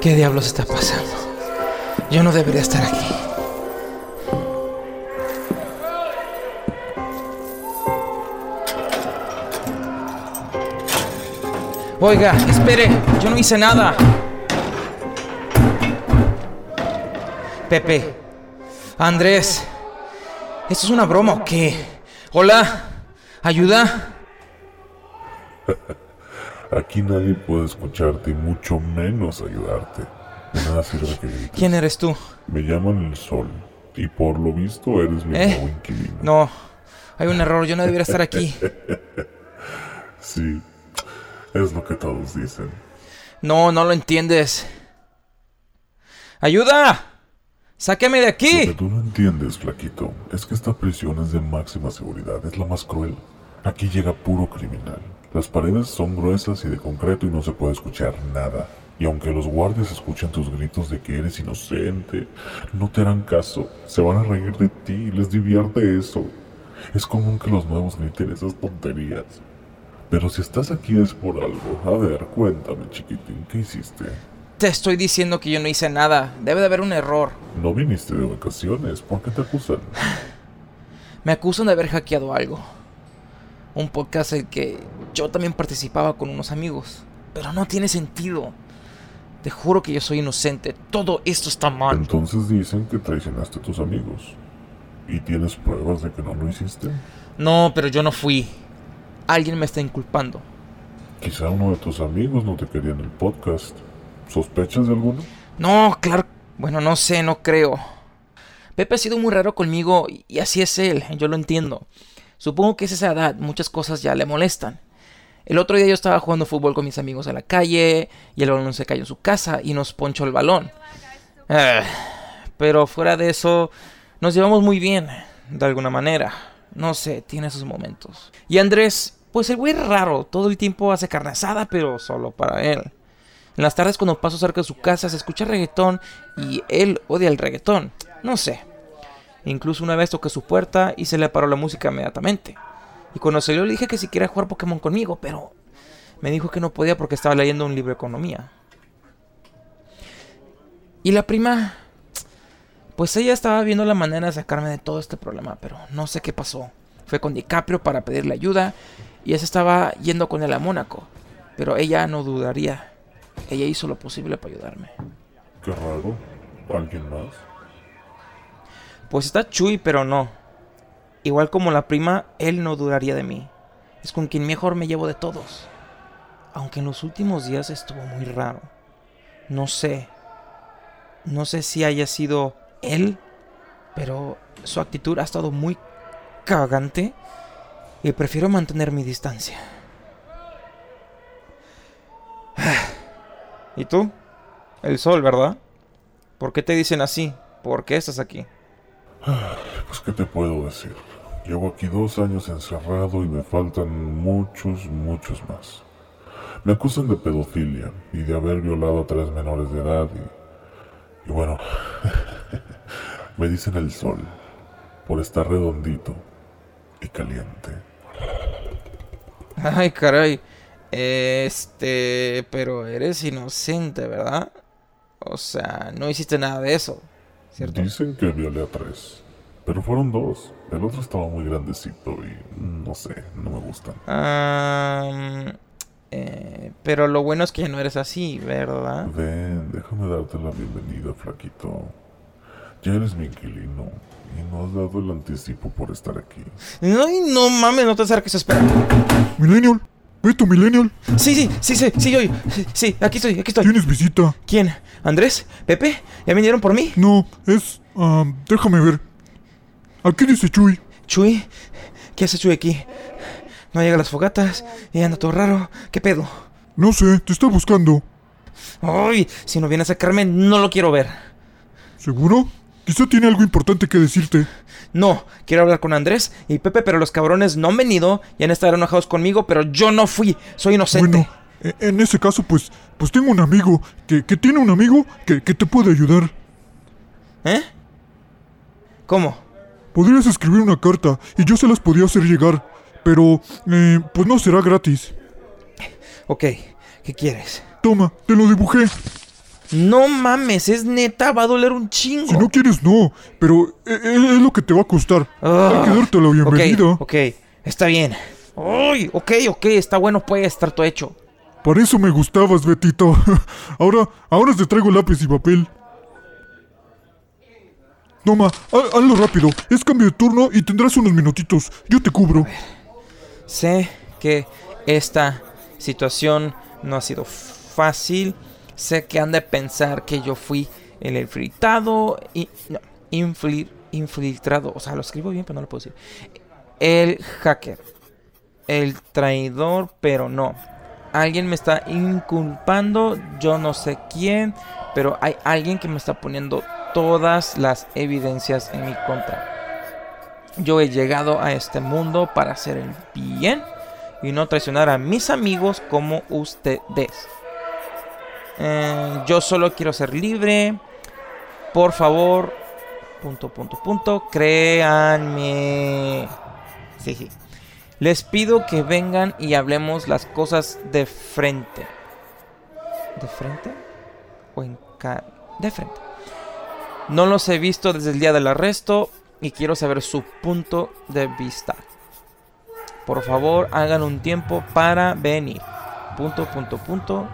¿Qué diablos está pasando? Yo no debería estar aquí. Oiga, espere, yo no hice nada. Pepe, Andrés, ¿esto es una broma o qué? Hola, ayuda. Aquí nadie puede escucharte y mucho menos ayudarte. De nada sirve que grites. ¿Quién eres tú? Me llaman el Sol y por lo visto eres mi ¿Eh? nuevo inquilino. No, hay un error, yo no debería estar aquí. sí, es lo que todos dicen. No, no lo entiendes. ¡Ayuda! ¡Sáqueme de Lo aquí! que tú no entiendes, flaquito, es que esta prisión es de máxima seguridad, es la más cruel. Aquí llega puro criminal. Las paredes son gruesas y de concreto y no se puede escuchar nada. Y aunque los guardias escuchen tus gritos de que eres inocente, no te harán caso. Se van a reír de ti, les divierte eso. Es común que los nuevos griten esas tonterías. Pero si estás aquí es por algo. A ver, cuéntame, chiquitín, ¿qué hiciste? Te estoy diciendo que yo no hice nada. Debe de haber un error. No viniste de vacaciones, ¿por qué te acusan? Me acusan de haber hackeado algo. Un podcast en el que yo también participaba con unos amigos. Pero no tiene sentido. Te juro que yo soy inocente. Todo esto está mal. Entonces dicen que traicionaste a tus amigos. ¿Y tienes pruebas de que no lo hiciste? No, pero yo no fui. Alguien me está inculpando. Quizá uno de tus amigos no te quería en el podcast. ¿Sospechas de alguno? No, claro. Bueno, no sé, no creo. Pepe ha sido muy raro conmigo y- así es él, yo lo entiendo. Supongo que es esa edad, muchas cosas ya le molestan. El otro día yo estaba jugando fútbol con mis amigos en la calle y el balón se cayó en su casa y nos ponchó el balón. Ah, pero fuera de eso, nos llevamos muy bien, de alguna manera. No sé, tiene sus momentos. Y Andrés, pues el güey es raro, todo el tiempo hace carne asada, pero solo para él. En las tardes cuando paso cerca de su casa se escucha reggaetón y él odia el reggaetón. No sé. Incluso una vez toqué su puerta y se le paró la música inmediatamente. Y cuando salió le dije que si quería jugar Pokémon conmigo, pero me dijo que no podía porque estaba leyendo un libro de economía. Y la prima, pues ella estaba viendo la manera de sacarme de todo este problema, pero no sé qué pasó. Fue con DiCaprio para pedirle ayuda y ella se estaba yendo con él a Mónaco, pero ella no dudaría. Ella hizo lo posible para ayudarme. Qué raro. ¿Alguien más? Pues está Chuy, pero no. Igual como la prima, él no dudaría de mí. Es con quien mejor me llevo de todos. Aunque en los últimos días estuvo muy raro. No sé. No sé si haya sido él, pero su actitud ha estado muy cagante y prefiero mantener mi distancia. ¿Y tú? El sol, ¿verdad? ¿Por qué te dicen así? ¿Por qué estás aquí? Pues, ¿qué te puedo decir? Llevo aquí dos años encerrado y me faltan muchos, muchos más. Me acusan de pedofilia y de haber violado a tres menores de edad y... Y bueno, me dicen el sol por estar redondito y caliente. Ay, caray. Este, pero eres inocente, ¿verdad? O sea, no hiciste nada de eso, ¿cierto? Dicen que violé a tres, pero fueron dos. El otro estaba muy grandecito y no sé, no me gustan. Am, eh, pero lo bueno es que ya no eres así, ¿verdad? Ven, déjame darte la bienvenida, flaquito. Ya eres mi inquilino y no has dado el anticipo por estar aquí. Ay, no mames, no te acerques, espera. Millennial, Beto Millennial. Sí, sí, sí, sí, sí, yo. Sí, aquí estoy, aquí estoy. Tienes visita. ¿Quién? ¿Andrés? ¿Pepe? ¿Ya vinieron por mí? No, es... déjame ver. Aquí dice Chuy. ¿Chuy? ¿Qué hace Chuy aquí? No llega a las fogatas y anda todo raro. ¿Qué pedo? No sé, te está buscando. Ay, si no viene a sacarme, no lo quiero ver. ¿Seguro? Quizá tiene algo importante que decirte. No, quiero hablar con Andrés y Pepe, pero los cabrones no han venido y han estado enojados conmigo, pero yo no fui. Soy inocente. Bueno, e- en ese caso, pues, pues tengo un amigo que, que tiene un amigo que, que te puede ayudar. ¿Eh? ¿Cómo? Podrías escribir una carta y yo se las podría hacer llegar, pero eh, pues no será gratis. Ok, ¿qué quieres? Toma, te lo dibujé. No mames, es neta, va a doler un chingo. Si no quieres, no, pero e- e- es, lo que te va a costar. Ah, Hay que darte la bienvenida. Ok, ok, está bien. Uy, ok, ok, está bueno, puede estar todo hecho. Para eso me gustabas, Betito. ahora, ahora te traigo lápiz y papel. Toma, ha- hazlo rápido. Es cambio de turno y tendrás unos minutitos. Yo te cubro. Sé que esta situación no ha sido fácil. Sé que han de pensar que yo fui el infiltrado y no, infil- infiltrado, o sea, lo escribo bien, pero no lo puedo decir. El hacker, el traidor, pero no. Alguien me está inculpando, yo no sé quién, pero hay alguien que me está poniendo todas las evidencias en mi contra. Yo he llegado a este mundo para hacer el bien y no traicionar a mis amigos como ustedes. Eh, yo solo quiero ser libre. Por favor, punto, punto, punto, créanme. Sí, sí. Les pido que vengan y hablemos las cosas de frente. ¿De frente? ¿O De frente. No los he visto desde el día del arresto y quiero saber su punto de vista. Por favor, hagan un tiempo para venir. Punto, punto, punto.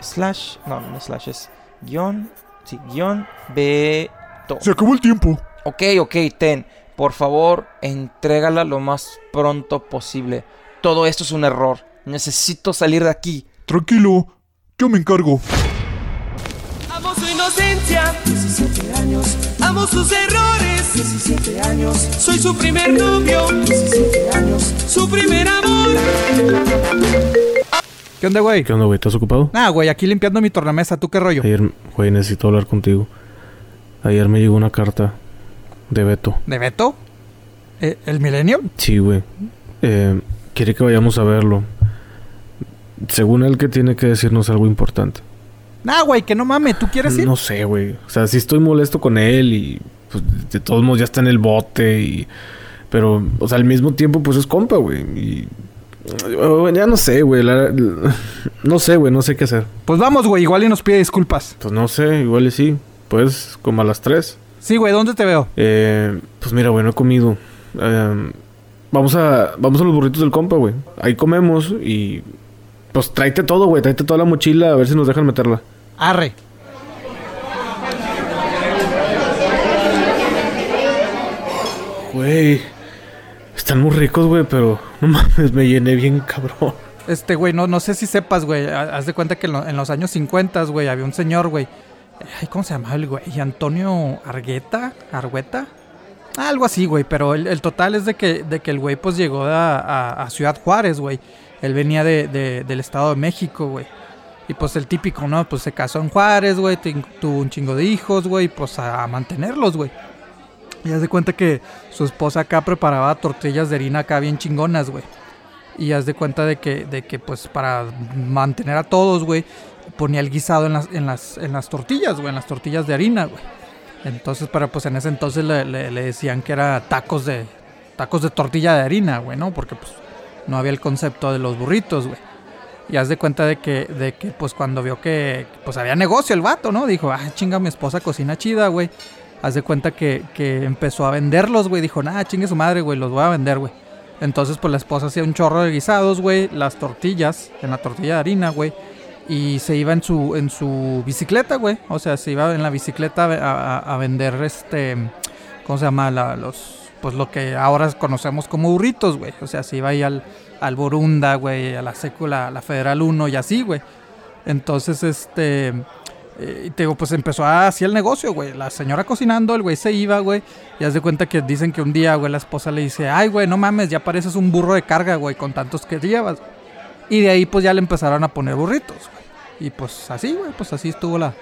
Slash. No, no es slash, es guion. Sí, guion. Beto. Se acabó el tiempo. Ok, ok, Ten. Por favor, entrégala lo más pronto posible. Todo esto es un error. Necesito salir de aquí. Tranquilo, yo me encargo. Amo su inocencia, 17 años. Amo sus errores, 17 años. Soy su primer novio, 17 años. Su primer amor. ¿Qué onda, güey? ¿Qué onda, güey? ¿Estás ocupado? Ah, güey, aquí limpiando mi tornamesa. ¿Tú qué rollo? Ayer, güey, necesito hablar contigo. Ayer me llegó una carta de Beto. ¿De Beto? ¿Eh, ¿El Millennium? Sí, güey. Eh, quiere que vayamos a verlo. Según él que tiene que decirnos algo importante. Nah, güey, que no mames. ¿Tú quieres ir? No sé, güey. O sea, sí estoy molesto con él y pues, de todos modos ya está en el bote y... Pero, o sea, al mismo tiempo pues es compa, güey. Y... ya no sé, güey. la- No sé, güey. No sé qué hacer. Pues vamos, güey. Igual y nos pide disculpas. Pues no sé. Igual y sí. Pues como a las 3. Sí, güey. ¿Dónde te veo? Eh, pues mira, güey, no he comido. Eh, vamos a vamos a los burritos del compa, güey. Ahí comemos y pues tráete todo, güey, tráete toda la mochila a ver si nos dejan meterla. Arre. Güey, están muy ricos, güey, pero no mames, me llené bien cabrón. Este, güey, no, no sé si sepas, güey. ha- Haz de cuenta que en, lo- en los años 50, güey, había un señor, güey. Ay, ¿cómo se llamaba el güey? Antonio Argueta, Argueta. Algo así, güey. Pero el, total es de que, de que el güey, pues llegó a, Ciudad Juárez, güey. Él venía de, de- del Estado de México, güey. Y pues el típico, ¿no? Pues se casó en Juárez, güey. Tuvo un chingo de hijos, güey. Pues a mantenerlos, güey. Y haz de cuenta que su esposa acá preparaba tortillas de harina acá bien chingonas, güey. Y haz de cuenta de que, de que pues para mantener a todos, güey, ponía el guisado en las, en las, en las tortillas, güey, en las tortillas de harina, güey. Entonces, para pues en ese entonces le, le- decían que era tacos de tacos de tortilla de harina, güey, ¿no? Porque pues no había el concepto de los burritos, güey. Y haz de cuenta de que, de que pues cuando vio que pues había negocio el vato, ¿no? Dijo, ah, chinga, mi esposa cocina chida, güey. Haz de cuenta que, que empezó a venderlos, güey. Dijo, nah, chingue su madre, güey, los voy a vender, güey. Entonces, pues la esposa hacía un chorro de guisados, güey. Las tortillas, en la tortilla de harina, güey. y se iba en su, en su bicicleta, güey. O sea, se iba en la bicicleta a, a- vender este, ¿cómo se llama? La- los, pues lo que ahora conocemos como burritos, güey. O sea, se iba ahí al, al Borunda, güey, a la Sécula, a la Federal 1 y así, güey. Entonces, este, eh, y te digo, pues empezó así el negocio, güey. La señora cocinando, el güey se iba, güey. Y haz de cuenta que dicen que un día, güey, la esposa le dice, ay, güey, no mames, ya pareces un burro de carga, güey, con tantos que llevas. Y de ahí, pues ya le empezaron a poner burritos, güey. Y pues así, güey, pues así estuvo la,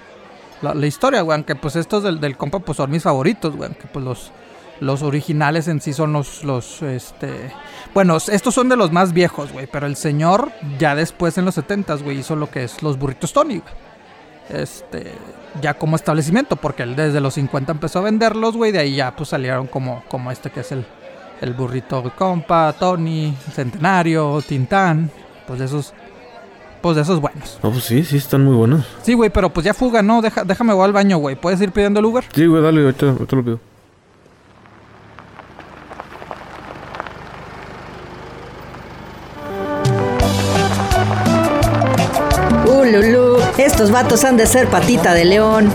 la, historia, güey. Aunque pues estos del, del compa, pues son mis favoritos, güey. Aunque pues los, los originales en sí son los, los, este... Bueno, estos son de los más viejos, güey. Pero el señor, ya después en los 70s, güey, hizo lo que es los burritos Tony, güey este ya como establecimiento porque él desde los 50 empezó a venderlos güey de ahí ya pues salieron como como este que es el el burrito compa Tony Centenario Tintán pues de esos pues de esos buenos No, pues sí, sí, están muy buenos. sí güey pero pues ya fuga no Deja- déjame voy al baño güey puedes ir pidiendo el Uber Sí, güey, dale, ahorita, ahorita lo pido. Estos vatos han de ser patita de león.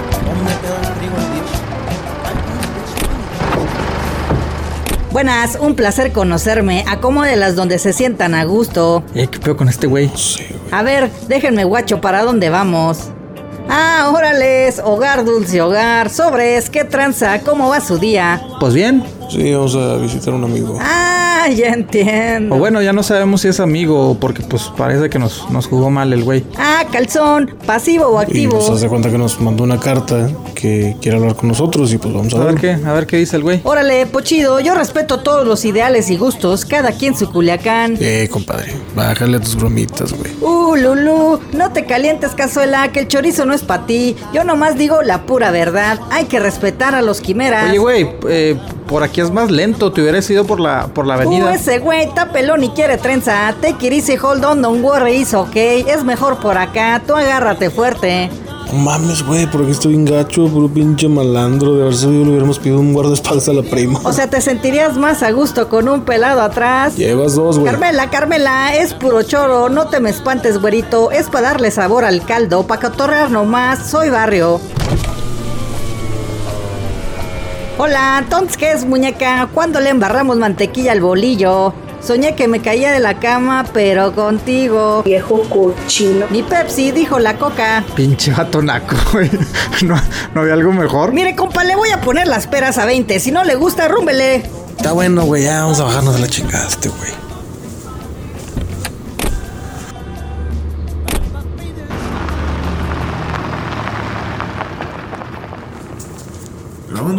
Buenas, un placer conocerme. Acomódelas donde se sientan a gusto. Eh, ¿qué pedo con este güey? A ver, déjenme guacho para dónde vamos. Ah, órales, hogar dulce hogar, sobres, qué tranza, cómo va su día. Pues bien. Sí, vamos a visitar a un amigo. Ah, ya entiendo. O bueno, ya no sabemos si es amigo porque pues parece que nos, nos jugó mal el güey. Ah, calzón, pasivo o Y activo. nos hace cuenta que nos mandó una carta que quiere hablar con nosotros y pues vamos a, A ver ver. qué, a ver qué dice el güey. Órale, pochido, yo respeto todos los ideales y gustos, cada quien su culiacán. Eh, compadre, bájale a tus bromitas, güey. Uh, Lulú, no te calientes, cazuela, que el chorizo no es para ti. Yo nomás digo la pura verdad. Hay que respetar a los quimeras. Oye, güey, eh, por aquí es más lento. Te hubieras ido por la, por la Uh, avenida. ese güey está pelón y quiere trenza. Take it easy, hold on, don't worry, it's okay. Es mejor por acá, tú agárrate fuerte. No mames, güey, por aquí estoy bien gacho, puro pinche malandro. De haber sabido le hubiéramos pedido un guardaespaldas a la prima. O sea, te sentirías más a gusto con un pelado atrás. Llevas dos, güey. Carmela, Carmela, es puro choro, no te me espantes, güerito. Es para darle sabor al caldo, para cotorrear nomás, soy barrio. Hola, entonces, ¿qué es, muñeca? ¿Cuándo le embarramos mantequilla al bolillo? Soñé que me caía de la cama, pero contigo. Viejo cochino. Mi Pepsi, dijo la coca. Pinche vato naco, güey. ¿No, ¿No había algo mejor? Mire, compa, le voy a poner las peras a 20. Si no le gusta, rúmbele. Está bueno, güey, ya vamos a bajarnos de la chingada este, güey.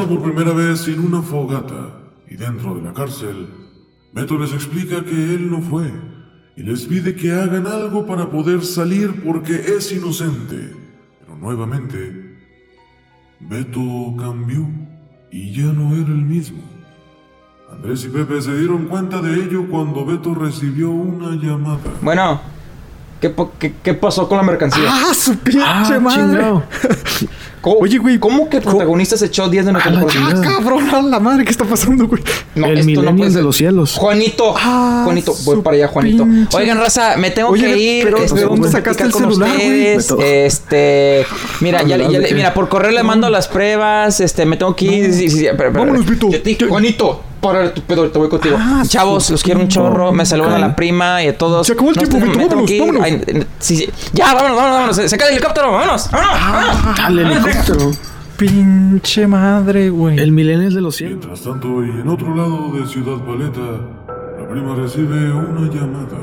Por primera vez en una fogata y dentro de la cárcel, Beto les explica que él no fue y les pide que hagan algo para poder salir porque es inocente. Pero nuevamente, Beto cambió y ya no era el mismo. Andrés y Pepe se dieron cuenta de ello cuando Beto recibió una llamada. Bueno, ¿qué, qué- qué pasó con la mercancía? ¡Ah, su pinche Ah, madre! Oye, güey, ¿cómo que el protagonista se echó 10 de nuestra ¡Ah, cabrón! ¡A la madre! ¿Qué está pasando, güey? No, el esto no de los cielos. Juanito, Ah, Juanito, voy para allá, Juanito. pinche- Oigan, raza, me tengo Oye, que ir. pero ¿de este, dónde sacaste el con celular, güey? ustedes. Este, mira, ya, le- ya le- mira, por correo le mando las pruebas. Este, me tengo que ir. sí, sí, sí, pero- pero- Vámonos, Vito. yo te- Juanito, para tu pedo, te voy contigo. Ah, Chavos, los quiero un chorro. Me saludan a la prima y a todos. Se acabó el No, tiempo, me vámonos, vámonos. Ay, sí, sí. Ya, vámonos, vámonos, vámonos. Se, se cae el helicóptero, vámonos, vámonos. vámonos. Al helicóptero. Pinche madre, güey. El millennial de los cielos. Mientras tanto, y en otro lado de Ciudad Paleta, la prima recibe una llamada.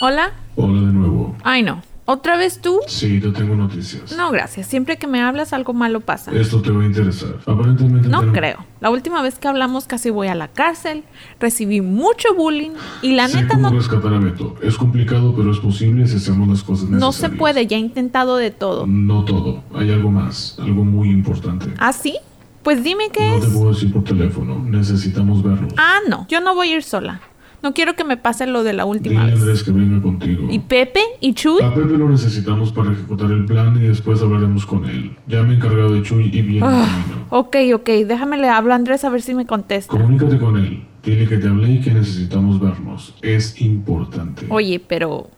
Hola. Hola de nuevo. Ay, no. ¿Otra vez tú? Sí, te tengo noticias. No, gracias. Siempre que me hablas algo malo pasa. Esto te va a interesar. Aparentemente No tenemos- creo. La última vez que hablamos casi voy a la cárcel, recibí mucho bullying y la neta no, rescatar a Beto. Es complicado, pero es posible si hacemos las cosas necesarias. no se puede. Ya he intentado de todo. No todo. Hay algo más. Algo muy importante. ¿Ah, sí? Pues dime qué No es. te puedo decir por teléfono. Necesitamos vernos. Ah, no. Yo no voy a ir sola. No quiero que me pase lo de la última Dile vez. Andrés que venga contigo. ¿Y Pepe? ¿Y Chuy? A Pepe lo necesitamos para ejecutar el plan y después hablaremos con él. Ya me he encargado de Chuy y viene en Ah, camino. ok, ok. Déjame le hablo a Andrés a ver si me contesta. Comunícate con él. Dile que te hablé y que necesitamos vernos. Es importante. Oye, pero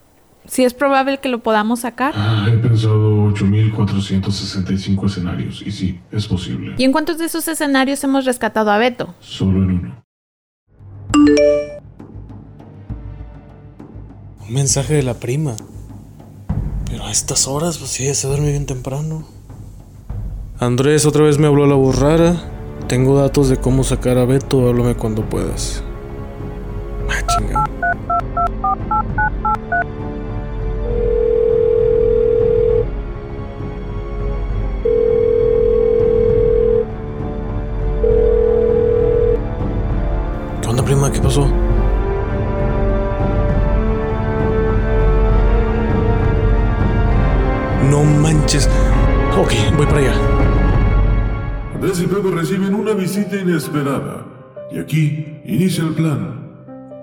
si es probable que lo podamos sacar. Ah, he pensado 8.465 escenarios y sí, es posible. ¿Y en cuántos de esos escenarios hemos rescatado a Beto? Solo en uno. Un mensaje de la prima. Pero a estas horas, pues sí, se duerme bien temprano. Andrés, otra vez me habló la voz rara. Tengo datos de cómo sacar a Beto, háblame cuando puedas. Ah, chinga. ¿Qué onda, prima? ¿Qué pasó? Manches. Ok, voy para allá. Andrés y Pepe reciben una visita inesperada. Y aquí inicia el plan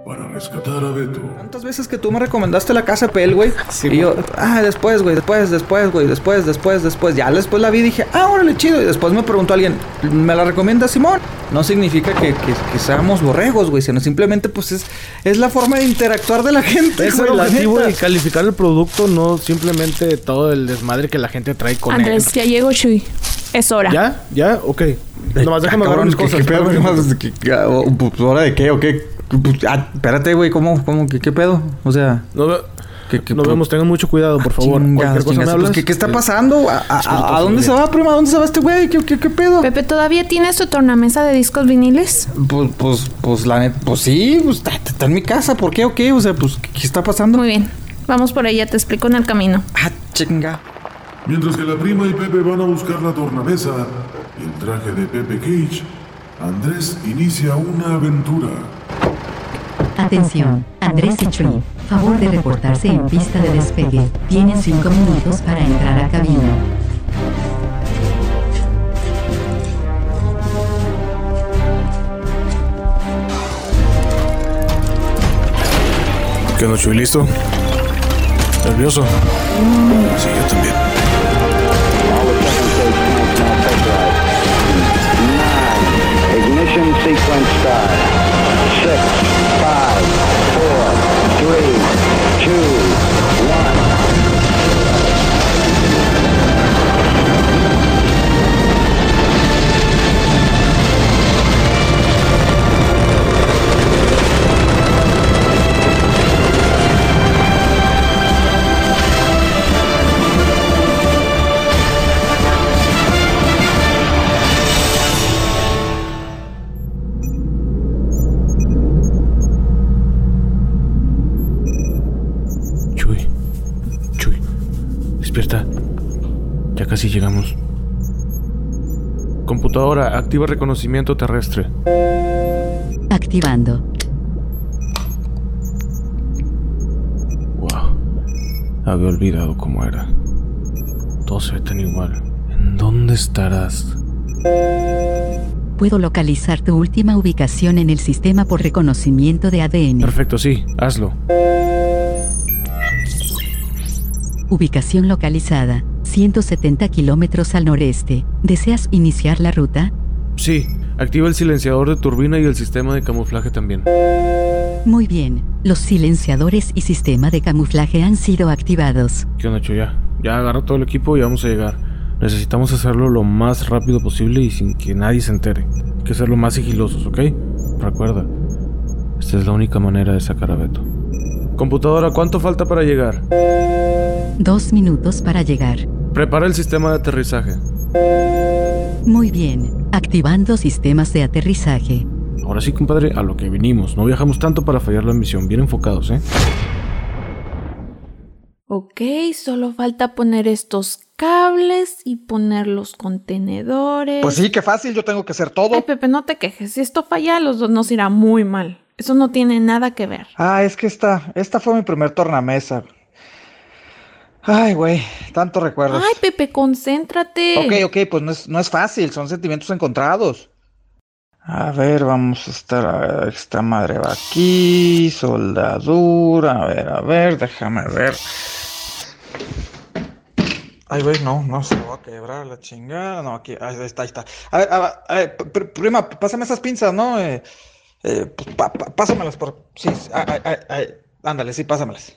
para rescatar a Beto. ¿Cuántas veces que tú me recomendaste la casa Pel, güey? y yo, ah, después, güey, después, después, güey, después, después, después. Ya después la vi y dije, ah, órale, chido. Y después me preguntó alguien, ¿me la recomienda Simón? No significa que, que, que seamos borregos, güey, sino simplemente, pues, es, es la forma de interactuar de la gente, Es güey, el la objetivo de calificar el producto, no simplemente todo el desmadre que la gente trae con Andrés, ya llegó Chuy. Es hora. él. ¿Ya? ¿Ya? Ok. Nomás déjame Ah, cabrón, mis ¿qué- cosas. qué pedo, ¿qué- qué- oh, pues, ¿Hora de qué o qué? Pues, ah, espérate, güey, ¿cómo, cómo, qué, qué pedo? O sea... No, ¿qué, qué- Nos vemos, tengan mucho cuidado, por favor. Chingados, Cualquier cosa me hablas. Pues, ¿qué, qué está pasando? ¿A, a- espero a- todo a dónde se va, prima? ¿A dónde se va este güey? ¿Qué, qué, qué pedo? Pepe, ¿todavía tienes tu tornamesa de discos viniles? Pues, pues, pues, la neta, pues sí, pues está, está en mi casa, ¿por qué o qué? O sea, pues, ¿qué, qué está pasando? Muy bien. Vamos por ella, te explico en el camino. Ah, chinga. Mientras que la prima y Pepe van a buscar la tornamesa y el traje de Pepe Cage, Andrés inicia una aventura. Atención, Andrés y Chuy. Favor de reportarse en pista de despegue. Tienen cinco minutos para entrar a cabina. ¿Qué onda, Chuy? ¿Listo? ¿Nervioso? Sí, yo también. Ignition sequence start. Chuy. Chuy. Despierta. Ya casi llegamos. Computadora, activa reconocimiento terrestre. Activando. Wow. Había olvidado cómo era. Todo se ve tan igual. ¿En dónde estarás? Puedo localizar tu última ubicación en el sistema por reconocimiento de ADN. Perfecto, sí. Hazlo. Ubicación localizada. 170 kilómetros al noreste. ¿Deseas iniciar la ruta? Sí. Activa el silenciador de turbina y el sistema de camuflaje también. Muy bien. Los silenciadores y sistema de camuflaje han sido activados. ¿Qué onda? Ya. Ya agarra todo el equipo y vamos a llegar. Necesitamos hacerlo lo más rápido posible y sin que nadie se entere. Hay que ser lo más sigilosos, ¿ok? Recuerda, esta es la única manera de sacar a Beto. Computadora, ¿cuánto falta para llegar? Dos minutos para llegar. Prepara el sistema de aterrizaje. Muy bien. Activando sistemas de aterrizaje. Ahora sí, compadre, a lo que vinimos. No viajamos tanto para fallar la misión. Bien enfocados, ¿eh? Ok, solo falta poner estos cables y poner los contenedores. Pues sí, qué fácil, yo tengo que hacer todo. Ay, Pepe, no te quejes. Si esto falla, a los dos nos irá muy mal. Eso no tiene nada que ver. Ah, es que esta, esta fue mi primer tornamesa. Ay, güey, tanto recuerdos. Ay, Pepe, concéntrate. Ok, ok, pues no es, no es fácil, son sentimientos encontrados. A ver, vamos a estar. a ver, Esta madre va aquí, soldadura. A ver, a ver, déjame ver. Ay, güey, no, no se va a quebrar la chingada. No, aquí, ahí está, ahí está. A ver, a a ver, pr- pr- prima, pásame esas pinzas, ¿no? Eh, Eh, pues, pa- pa- pásamelas por... Sí, ah, ah, ándale, sí, pásamelas.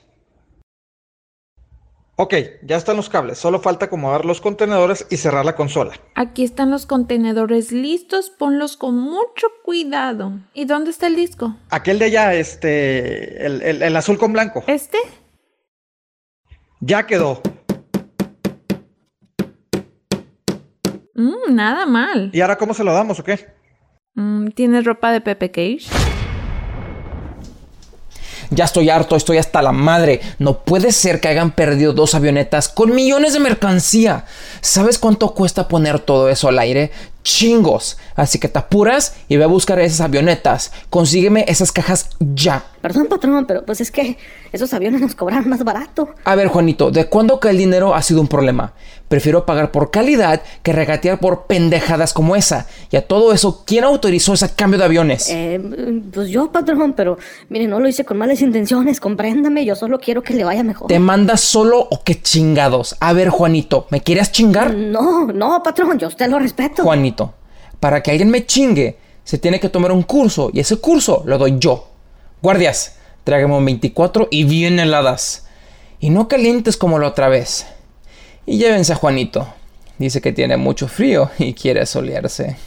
Ok, ya están los cables. Solo falta acomodar los contenedores y cerrar la consola. Aquí están los contenedores listos, ponlos con mucho cuidado. ¿Y dónde está el disco? Aquel de allá, este... El, el- el azul con blanco. ¿Este? Ya quedó. Mm, nada mal. ¿Y ahora cómo se lo damos o qué? Mm, ¿Tienes ropa de Pepe Cage? Ya estoy harto, estoy hasta la madre. No puede ser que hayan perdido dos avionetas con millones de mercancía. ¿Sabes cuánto cuesta poner todo eso al aire? Chingos. Así que te apuras y ve a buscar esas avionetas. Consígueme esas cajas ya. Perdón, patrón, pero pues es que esos aviones nos cobran más barato. A ver, Juanito, ¿de cuándo que el dinero ha sido un problema? Prefiero pagar por calidad que regatear por pendejadas como esa. Y a todo eso, ¿quién autorizó ese cambio de aviones? Eh, pues yo, patrón, pero mire, no lo hice con malas intenciones, compréndame, yo solo quiero que le vaya mejor. ¿Te mandas solo o qué chingados? A ver, Juanito, ¿me quieres chingar? No, no, patrón, yo a usted lo respeto. Juanito, para que alguien me chingue, se tiene que tomar un curso y ese curso lo doy yo. Guardias, tráigame un 24 y bien heladas. Y no calientes como la otra vez. Y llévense a Juanito. Dice que tiene mucho frío y quiere solearse.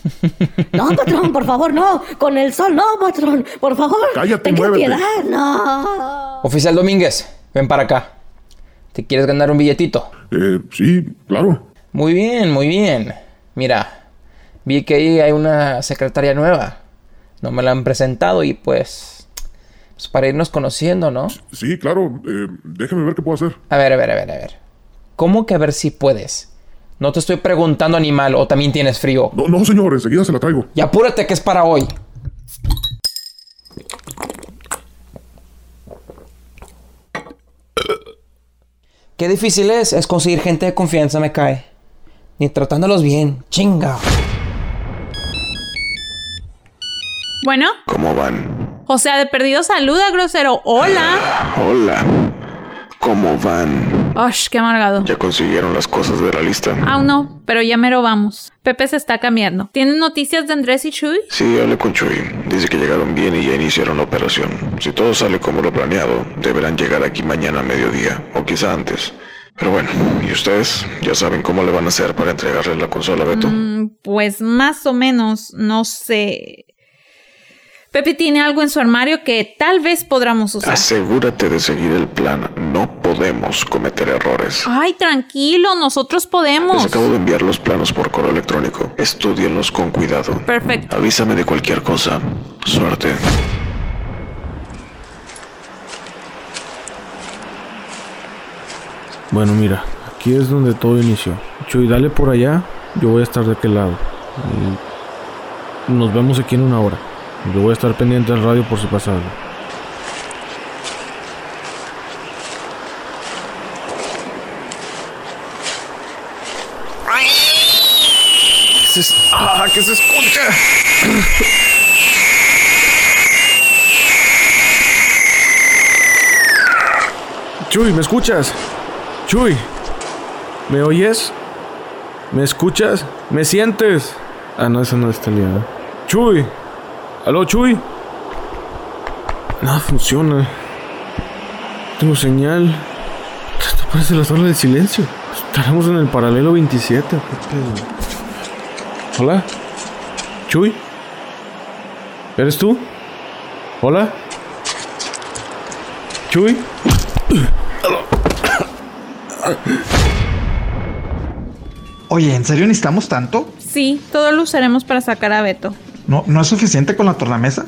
No, patrón, por favor, no. Con el sol, no, patrón. Por favor. Cállate, muévete. piedad. No. Oficial Domínguez, ven para acá. ¿Te quieres ganar un billetito? Eh, sí, claro. Muy bien, muy bien. Mira, vi que ahí hay una secretaria nueva. No me la han presentado y pues... pues para irnos conociendo, ¿no? Sí, claro. Eh, déjame ver qué puedo hacer. A ver, a ver, a ver, a ver. ¿Cómo que a ver si puedes? No te estoy preguntando animal o también tienes frío. No, no, señor, enseguida se la traigo. Y apúrate que es para hoy. Qué difícil es, es conseguir gente de confianza, me cae. Ni tratándolos bien, chinga. Bueno, ¿Cómo van? o sea, de perdido saluda, grosero. Hola. Hola. ¿Cómo van? Osh, qué amargado. ¿Ya consiguieron las cosas de la lista? Aún no, pero ya mero vamos. Pepe se está cambiando. ¿Tienen noticias de Andrés y Chuy? Sí, hablé con Chuy. Dice que llegaron bien y ya iniciaron la operación. Si todo sale como lo planeado, deberán llegar aquí mañana a mediodía, o quizá antes. Pero bueno, ¿y ustedes? ¿Ya saben cómo le van a hacer para entregarle la consola a Beto? Mm, pues más o menos, no sé. Pepe tiene algo en su armario que tal vez podamos usar. Asegúrate de seguir el plan. No podemos cometer errores. Ay, tranquilo, nosotros podemos. Les acabo de enviar los planos por correo electrónico. Estudienlos con cuidado. Perfecto. Avísame de cualquier cosa. Suerte. Bueno, mira, aquí es donde todo inició. Chuy, dale por allá, yo voy a estar de aquel lado. Y nos vemos aquí en una hora. Yo voy a estar pendiente del radio por si pasa algo. ¿Qué se, ah, ¿qué se escucha? Chuy, ¿me escuchas? Chuy, ¿me oyes? ¿Me escuchas? ¿Me sientes? Ah, no, esa no está liada. Chuy, ¿aló, Chuy? Nada funciona. Tengo señal. Esto parece la zona del silencio. Estaremos en el paralelo 27. ¿qué pedo? Hola. Chuy. ¿Eres tú? Hola. Chuy. Oye, ¿en serio necesitamos tanto? Sí, todo lo usaremos para sacar a Beto. ¿No, ¿No es suficiente con la tornamesa?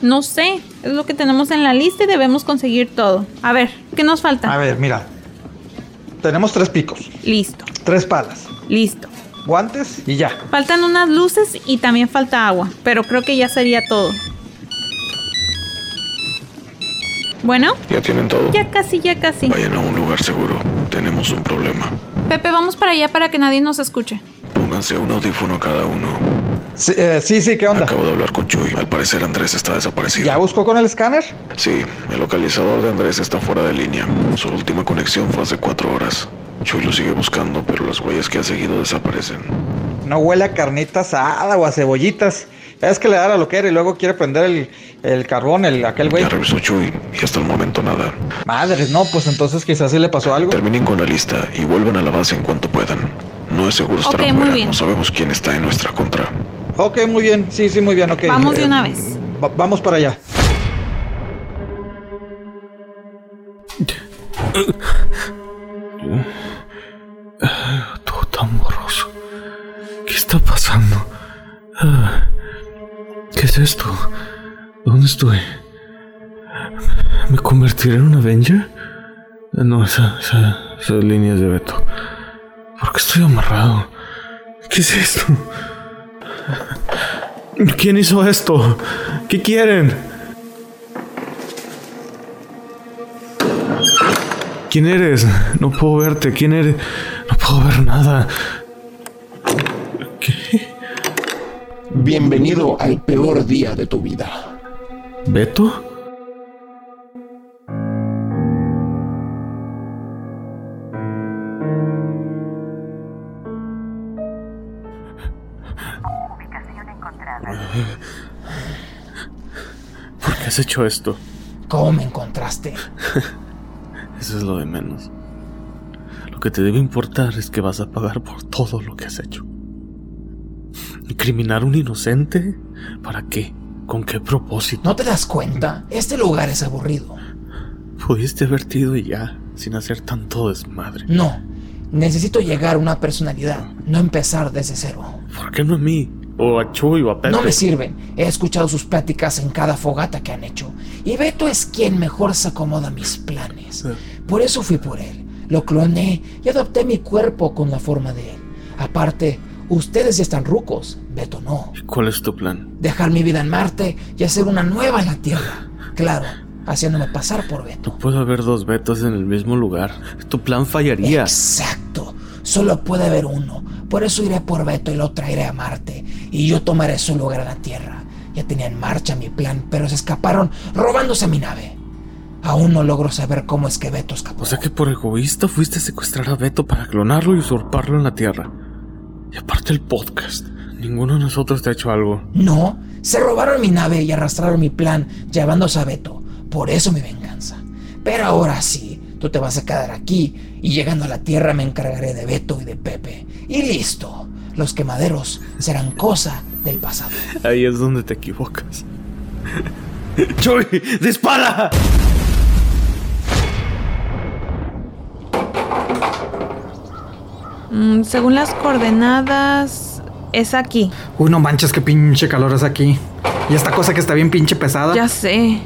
No sé, es lo que tenemos en la lista y debemos conseguir todo. A ver, ¿qué nos falta? A ver, mira. Tenemos tres picos, Listo, tres palas, listo. guantes y ya. Faltan unas luces y también falta agua, pero creo que ya sería todo. Bueno, ¿Ya tienen todo? ya casi, ya casi. Vayan a un lugar seguro. Tenemos un problema. Pepe, vamos para allá para que nadie nos escuche. Pónganse un audífono cada uno. Sí, eh, sí, sí, ¿qué onda? Acabo de hablar con Chuy. Al parecer Andrés está desaparecido. ¿Ya buscó con el escáner? Sí, el localizador de Andrés está fuera de línea. Su última conexión fue hace cuatro horas. Chuy lo sigue buscando, pero las huellas que ha seguido desaparecen. No huele a carnita asada o a cebollitas. Es que le da la loquera y luego quiere prender el, el carbón, el, aquel güey. Ya revisó Chuy y hasta el momento nada. Madres, no, pues entonces quizás sí le pasó algo. Terminen con la lista y vuelvan a la base en cuanto puedan. No es seguro estar Ok, muy afuera. bien. No sabemos quién está en nuestra contra. Ok, muy bien, sí, sí, muy bien, ok. Vamos de Eh, una vez. va- vamos para allá. Todo tan borroso. ¿Qué está pasando? Ah, ¿Qué es esto? ¿Dónde estoy? ¿Me convertiré en un Avenger? Ah, No, esa, esa, esas líneas de Beto. ¿Por qué estoy amarrado? ¿Qué es esto? ¿Quién hizo esto? ¿Qué quieren? ¿Quién eres? No puedo verte. ¿Quién eres? No puedo ver nada. Bienvenido al peor día de tu vida. ¿Beto? Qué has hecho esto? ¿Cómo me encontraste? Eso es lo de menos. Lo que te debe importar es que vas a pagar por todo lo que has hecho. ¿Incriminar a un inocente? ¿Para qué? ¿Con qué propósito? ¿No te das cuenta? Este lugar es aburrido. Pudiste haberte ido y ya, sin hacer tanto desmadre. No. Necesito llegar a una personalidad, no empezar desde cero. ¿Por qué no a mí? O a Chuy o a Pepe. No me sirven. He escuchado sus pláticas en cada fogata que han hecho. Y Beto es quien mejor se acomoda a mis planes. Por eso fui por él. Lo cloné y adopté mi cuerpo con la forma de él. Aparte, ustedes ya están rucos. Beto no. ¿Cuál es tu plan? Dejar mi vida en Marte y hacer una nueva en la Tierra. Claro, haciéndome pasar por Beto. No puede haber dos Betos en el mismo lugar. Tu plan fallaría. Exacto. Solo puede haber uno. Por eso iré por Beto y lo traeré a Marte. Y yo tomaré su lugar en la Tierra. Ya tenía en marcha mi plan, pero se escaparon robándose mi nave. Aún no logro saber cómo es que Beto escapó. O sea que por egoísta fuiste a secuestrar a Beto para clonarlo y usurparlo en la Tierra. Y aparte el podcast. Ninguno de nosotros te ha hecho algo. No, se robaron mi nave y arrastraron mi plan llevándose a Beto. Por eso mi venganza. Pero ahora sí, tú te vas a quedar aquí y llegando a la Tierra me encargaré de Beto y de Pepe. Y listo, los quemaderos serán cosa del pasado. Ahí es donde te equivocas. ¡Chuy! ¡Dispara! Mm, según las coordenadas, es aquí. Uy, no manches, qué pinche calor es aquí. Y esta cosa que está bien pinche pesada. Ya sé.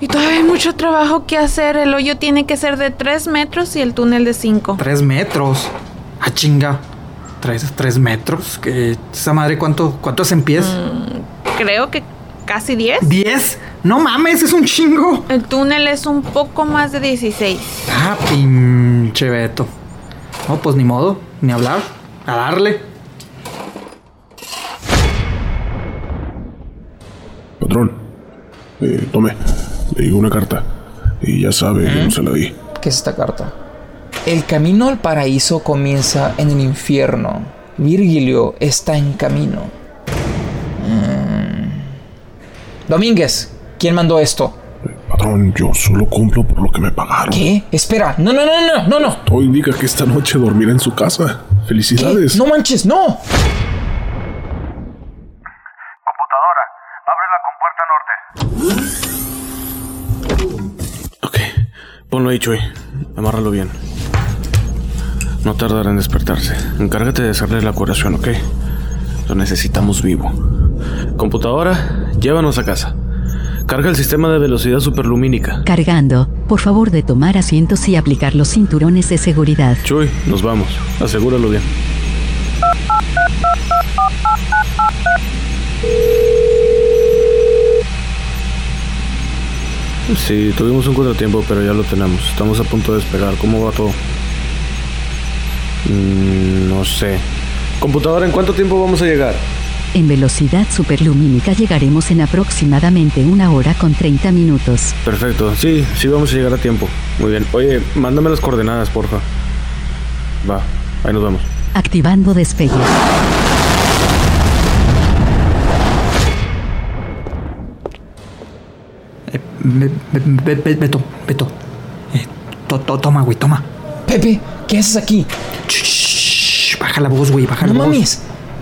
Y todavía hay mucho trabajo que hacer. El hoyo tiene que ser de 3 metros y el túnel de 5. Tres metros. Ah, chinga. Tres, tres metros. Que esa madre, ¿cuánto, cuánto es en pies? Creo que casi 10. ¿Diez? No mames, es un chingo. El túnel es un poco más de 16. Ah, pinche Beto. No, pues ni modo, ni hablar. A darle. Patrón, eh, tome, le digo una carta. Y ya sabe, yo no se la di. ¿Qué es esta carta? El camino al paraíso comienza en el infierno. Virgilio está en camino. Mm. Domínguez, ¿quién mandó esto? Patrón, yo solo cumplo por lo que me pagaron. ¿Qué? Espera, no, no, no, no, no, no. Todo indica que esta noche dormirá en su casa. Felicidades. No manches, no. Ponlo ahí, Chuy. Amárralo bien. No tardará en despertarse. Encárgate de hacerle la curación, ¿ok? Lo necesitamos vivo. Computadora, llévanos a casa. Carga el sistema de velocidad superlumínica. Cargando, por favor de tomar asientos y aplicar los cinturones de seguridad. Chuy, nos vamos. Asegúralo bien. Sí, tuvimos un contratiempo, pero ya lo tenemos. Estamos a punto de despegar. ¿Cómo va todo? Mm, no sé. Computadora, ¿en cuánto tiempo vamos a llegar? En velocidad superlumínica llegaremos en aproximadamente una hora con 30 minutos. Perfecto, sí, sí vamos a llegar a tiempo. Muy bien. Oye, mándame las coordenadas, porfa. Va, ahí nos vamos. Activando despegue. Eh, Beto, Beto, eh, toma, güey, toma. Pepe, ¿qué haces aquí? Shh, baja la voz, güey, baja No la voz. mames.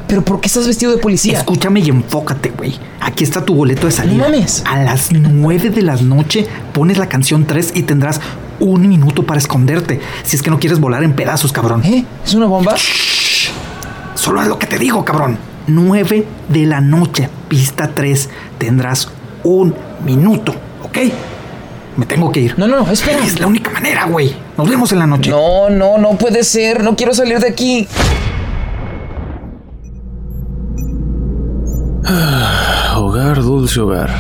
¿Pero por qué estás vestido de policía? Escúchame y enfócate, güey. Aquí está tu boleto de salida. No mames. A las 9 de la noche pones la canción 3 y tendrás un minuto para esconderte. Si es que no quieres volar en pedazos, cabrón. ¿Eh? ¿Es una bomba? Solo haz lo que te digo, cabrón. 9 de la noche, pista 3. Tendrás un minuto, ¿ok? Me tengo que ir. No, no, espera. Es la única manera, güey. Nos vemos en la noche. No, no, no puede ser. No quiero salir de aquí. Hogar, dulce hogar.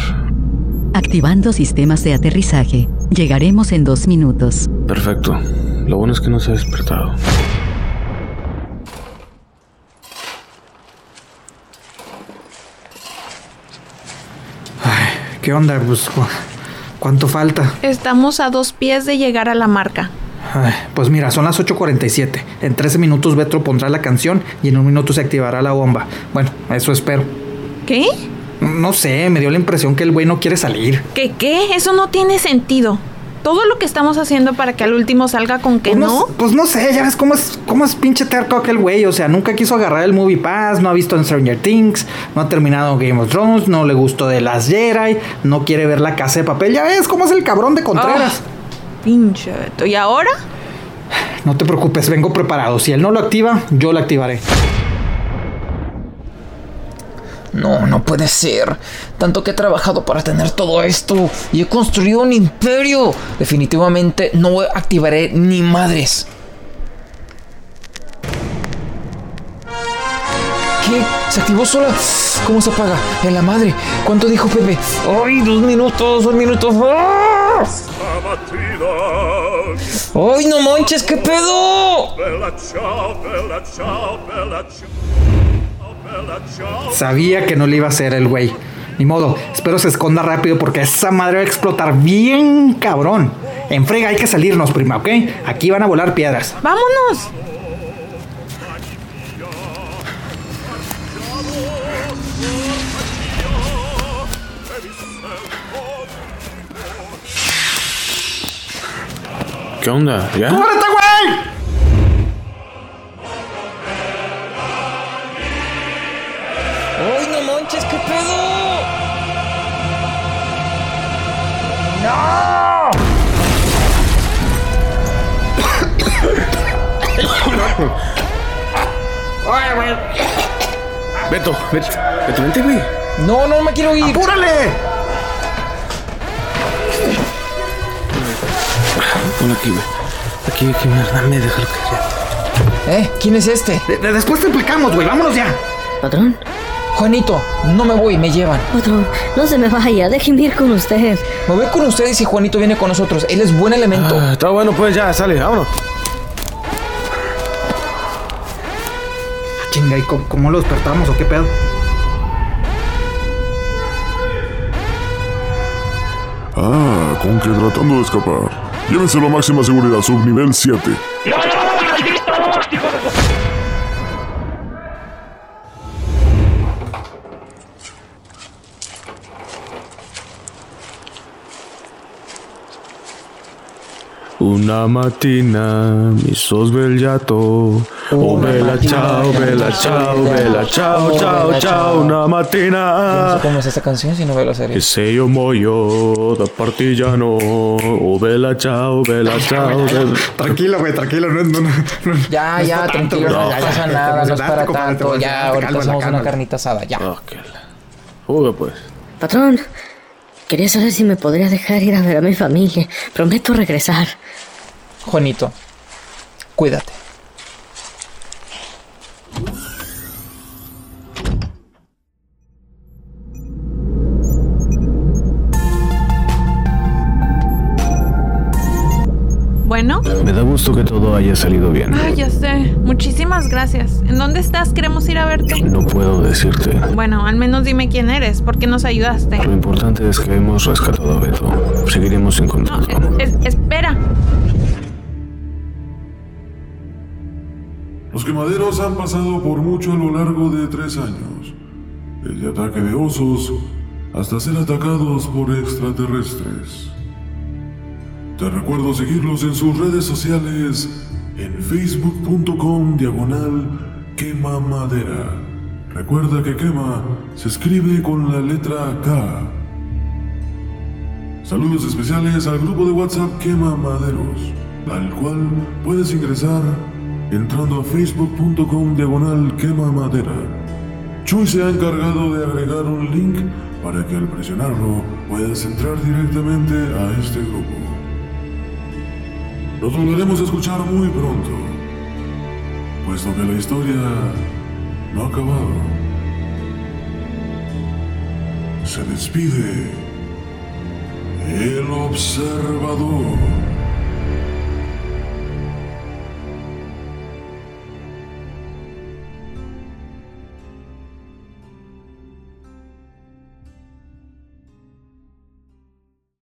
Activando sistemas de aterrizaje. Llegaremos en dos minutos. Perfecto. Lo bueno es que no se ha despertado. ¿Qué onda? Pues, cu- ¿cuánto falta? Estamos a dos pies de llegar a la marca. Ay, pues mira, son las 8.47. En 13 minutos Betro pondrá la canción y en un minuto se activará la bomba. Bueno, eso espero. ¿Qué? No sé, me dio la impresión que el güey no quiere salir. ¿Qué qué? Eso no tiene sentido. Todo lo que estamos haciendo para que al último salga con que Pues no. Pues no sé, ya ves cómo es, cómo es pinche terco aquel güey. O sea, nunca quiso agarrar el Movie Pass, no ha visto en Stranger Things, no ha terminado Game of Thrones, no le gustó de las Jedi, no quiere ver la casa de papel. Ya ves cómo es el cabrón de Contreras. Pinche Beto. ¿Y ahora? No te preocupes, vengo preparado. Si él no lo activa, yo lo activaré. No, no puede ser. Tanto que he trabajado para tener todo esto y he construido un imperio. Definitivamente no activaré ni madres. ¿Qué? ¿Se activó sola? ¿Cómo se apaga? En la madre. ¿Cuánto dijo Pepe? ¡Ay, dos minutos, dos minutos! ¡Ah! ¡Ay, no manches, qué pedo! Sabía que no le iba a hacer el güey. Ni modo, espero se esconda rápido porque esa madre va a explotar bien cabrón. En frega hay que salirnos, prima, ¿ok? Aquí van a volar piedras. ¡Vámonos! ¿Qué onda? ¿Ya? ¡Cúbrete, güey! ¡Ay, no manches, qué pedo! ¡No! Beto, Beto, Beto, vente, güey. No, no me quiero ir. ¡Apúrale! Ponlo aquí, güey. Aquí, aquí, dame, déjalo que ya. ¿Eh? ¿Quién es este? De- de- después te explicamos, güey. Vámonos ya. Patrón, Juanito, no me voy, me llevan. patrón, no se me vaya, déjenme ir con usted. Me voy con ustedes y Juanito viene con nosotros. Él es buen elemento. Ah, está bueno, pues ya, sale, vámonos. Ah, Chinga, ¿y cómo, cómo lo despertamos o qué pedo? Ah, con que tratando de escapar. Llévenselo a máxima seguridad, subnivel 7. Una mattina mi sos svegliato. Oh, bella ciao, bella ciao, bella ciao, ciao, ciao. Una Yo no mattina. sé cómo es esta canción si no veo la serie. Se io muoio da partigiano. Oh, bella ciao, bella ciao. bella- Tranquilo, güey, tranquilo. No, no, no, no- Ya, no ya, tanto, tranquilo, no Ya, ya, pasa nada, no es para compadre, tanto. Ya, ahorita cálmala, hacemos una cálmala. carnita asada, ya. Ah, que la- Fuga, pues. Patrón, quería saber si me podría dejar ir a ver a mi familia. Prometo regresar. Juanito, cuídate. Bueno. Me da gusto que todo haya salido bien. Ah, ya sé. Muchísimas gracias. ¿En dónde estás? Queremos ir a verte. No puedo decirte. Bueno, al menos dime quién eres, por qué nos ayudaste. Lo importante es que hemos rescatado a Beto. Seguiremos en contacto. Es- espera. Los quemaderos han pasado por mucho a lo largo de tres años. Desde ataque de osos, hasta ser atacados por extraterrestres. Te recuerdo seguirlos en sus redes sociales en facebook.com diagonal quema madera. Recuerda que quema se escribe con la letra K. Saludos especiales al grupo de WhatsApp Quema Maderos, al cual puedes ingresar entrando a facebook.com diagonal quema madera. Chuy se ha encargado de agregar un link para que al presionarlo puedas entrar directamente a este grupo. Nos volveremos a escuchar muy pronto, puesto que la historia no ha acabado. Se despide el observador.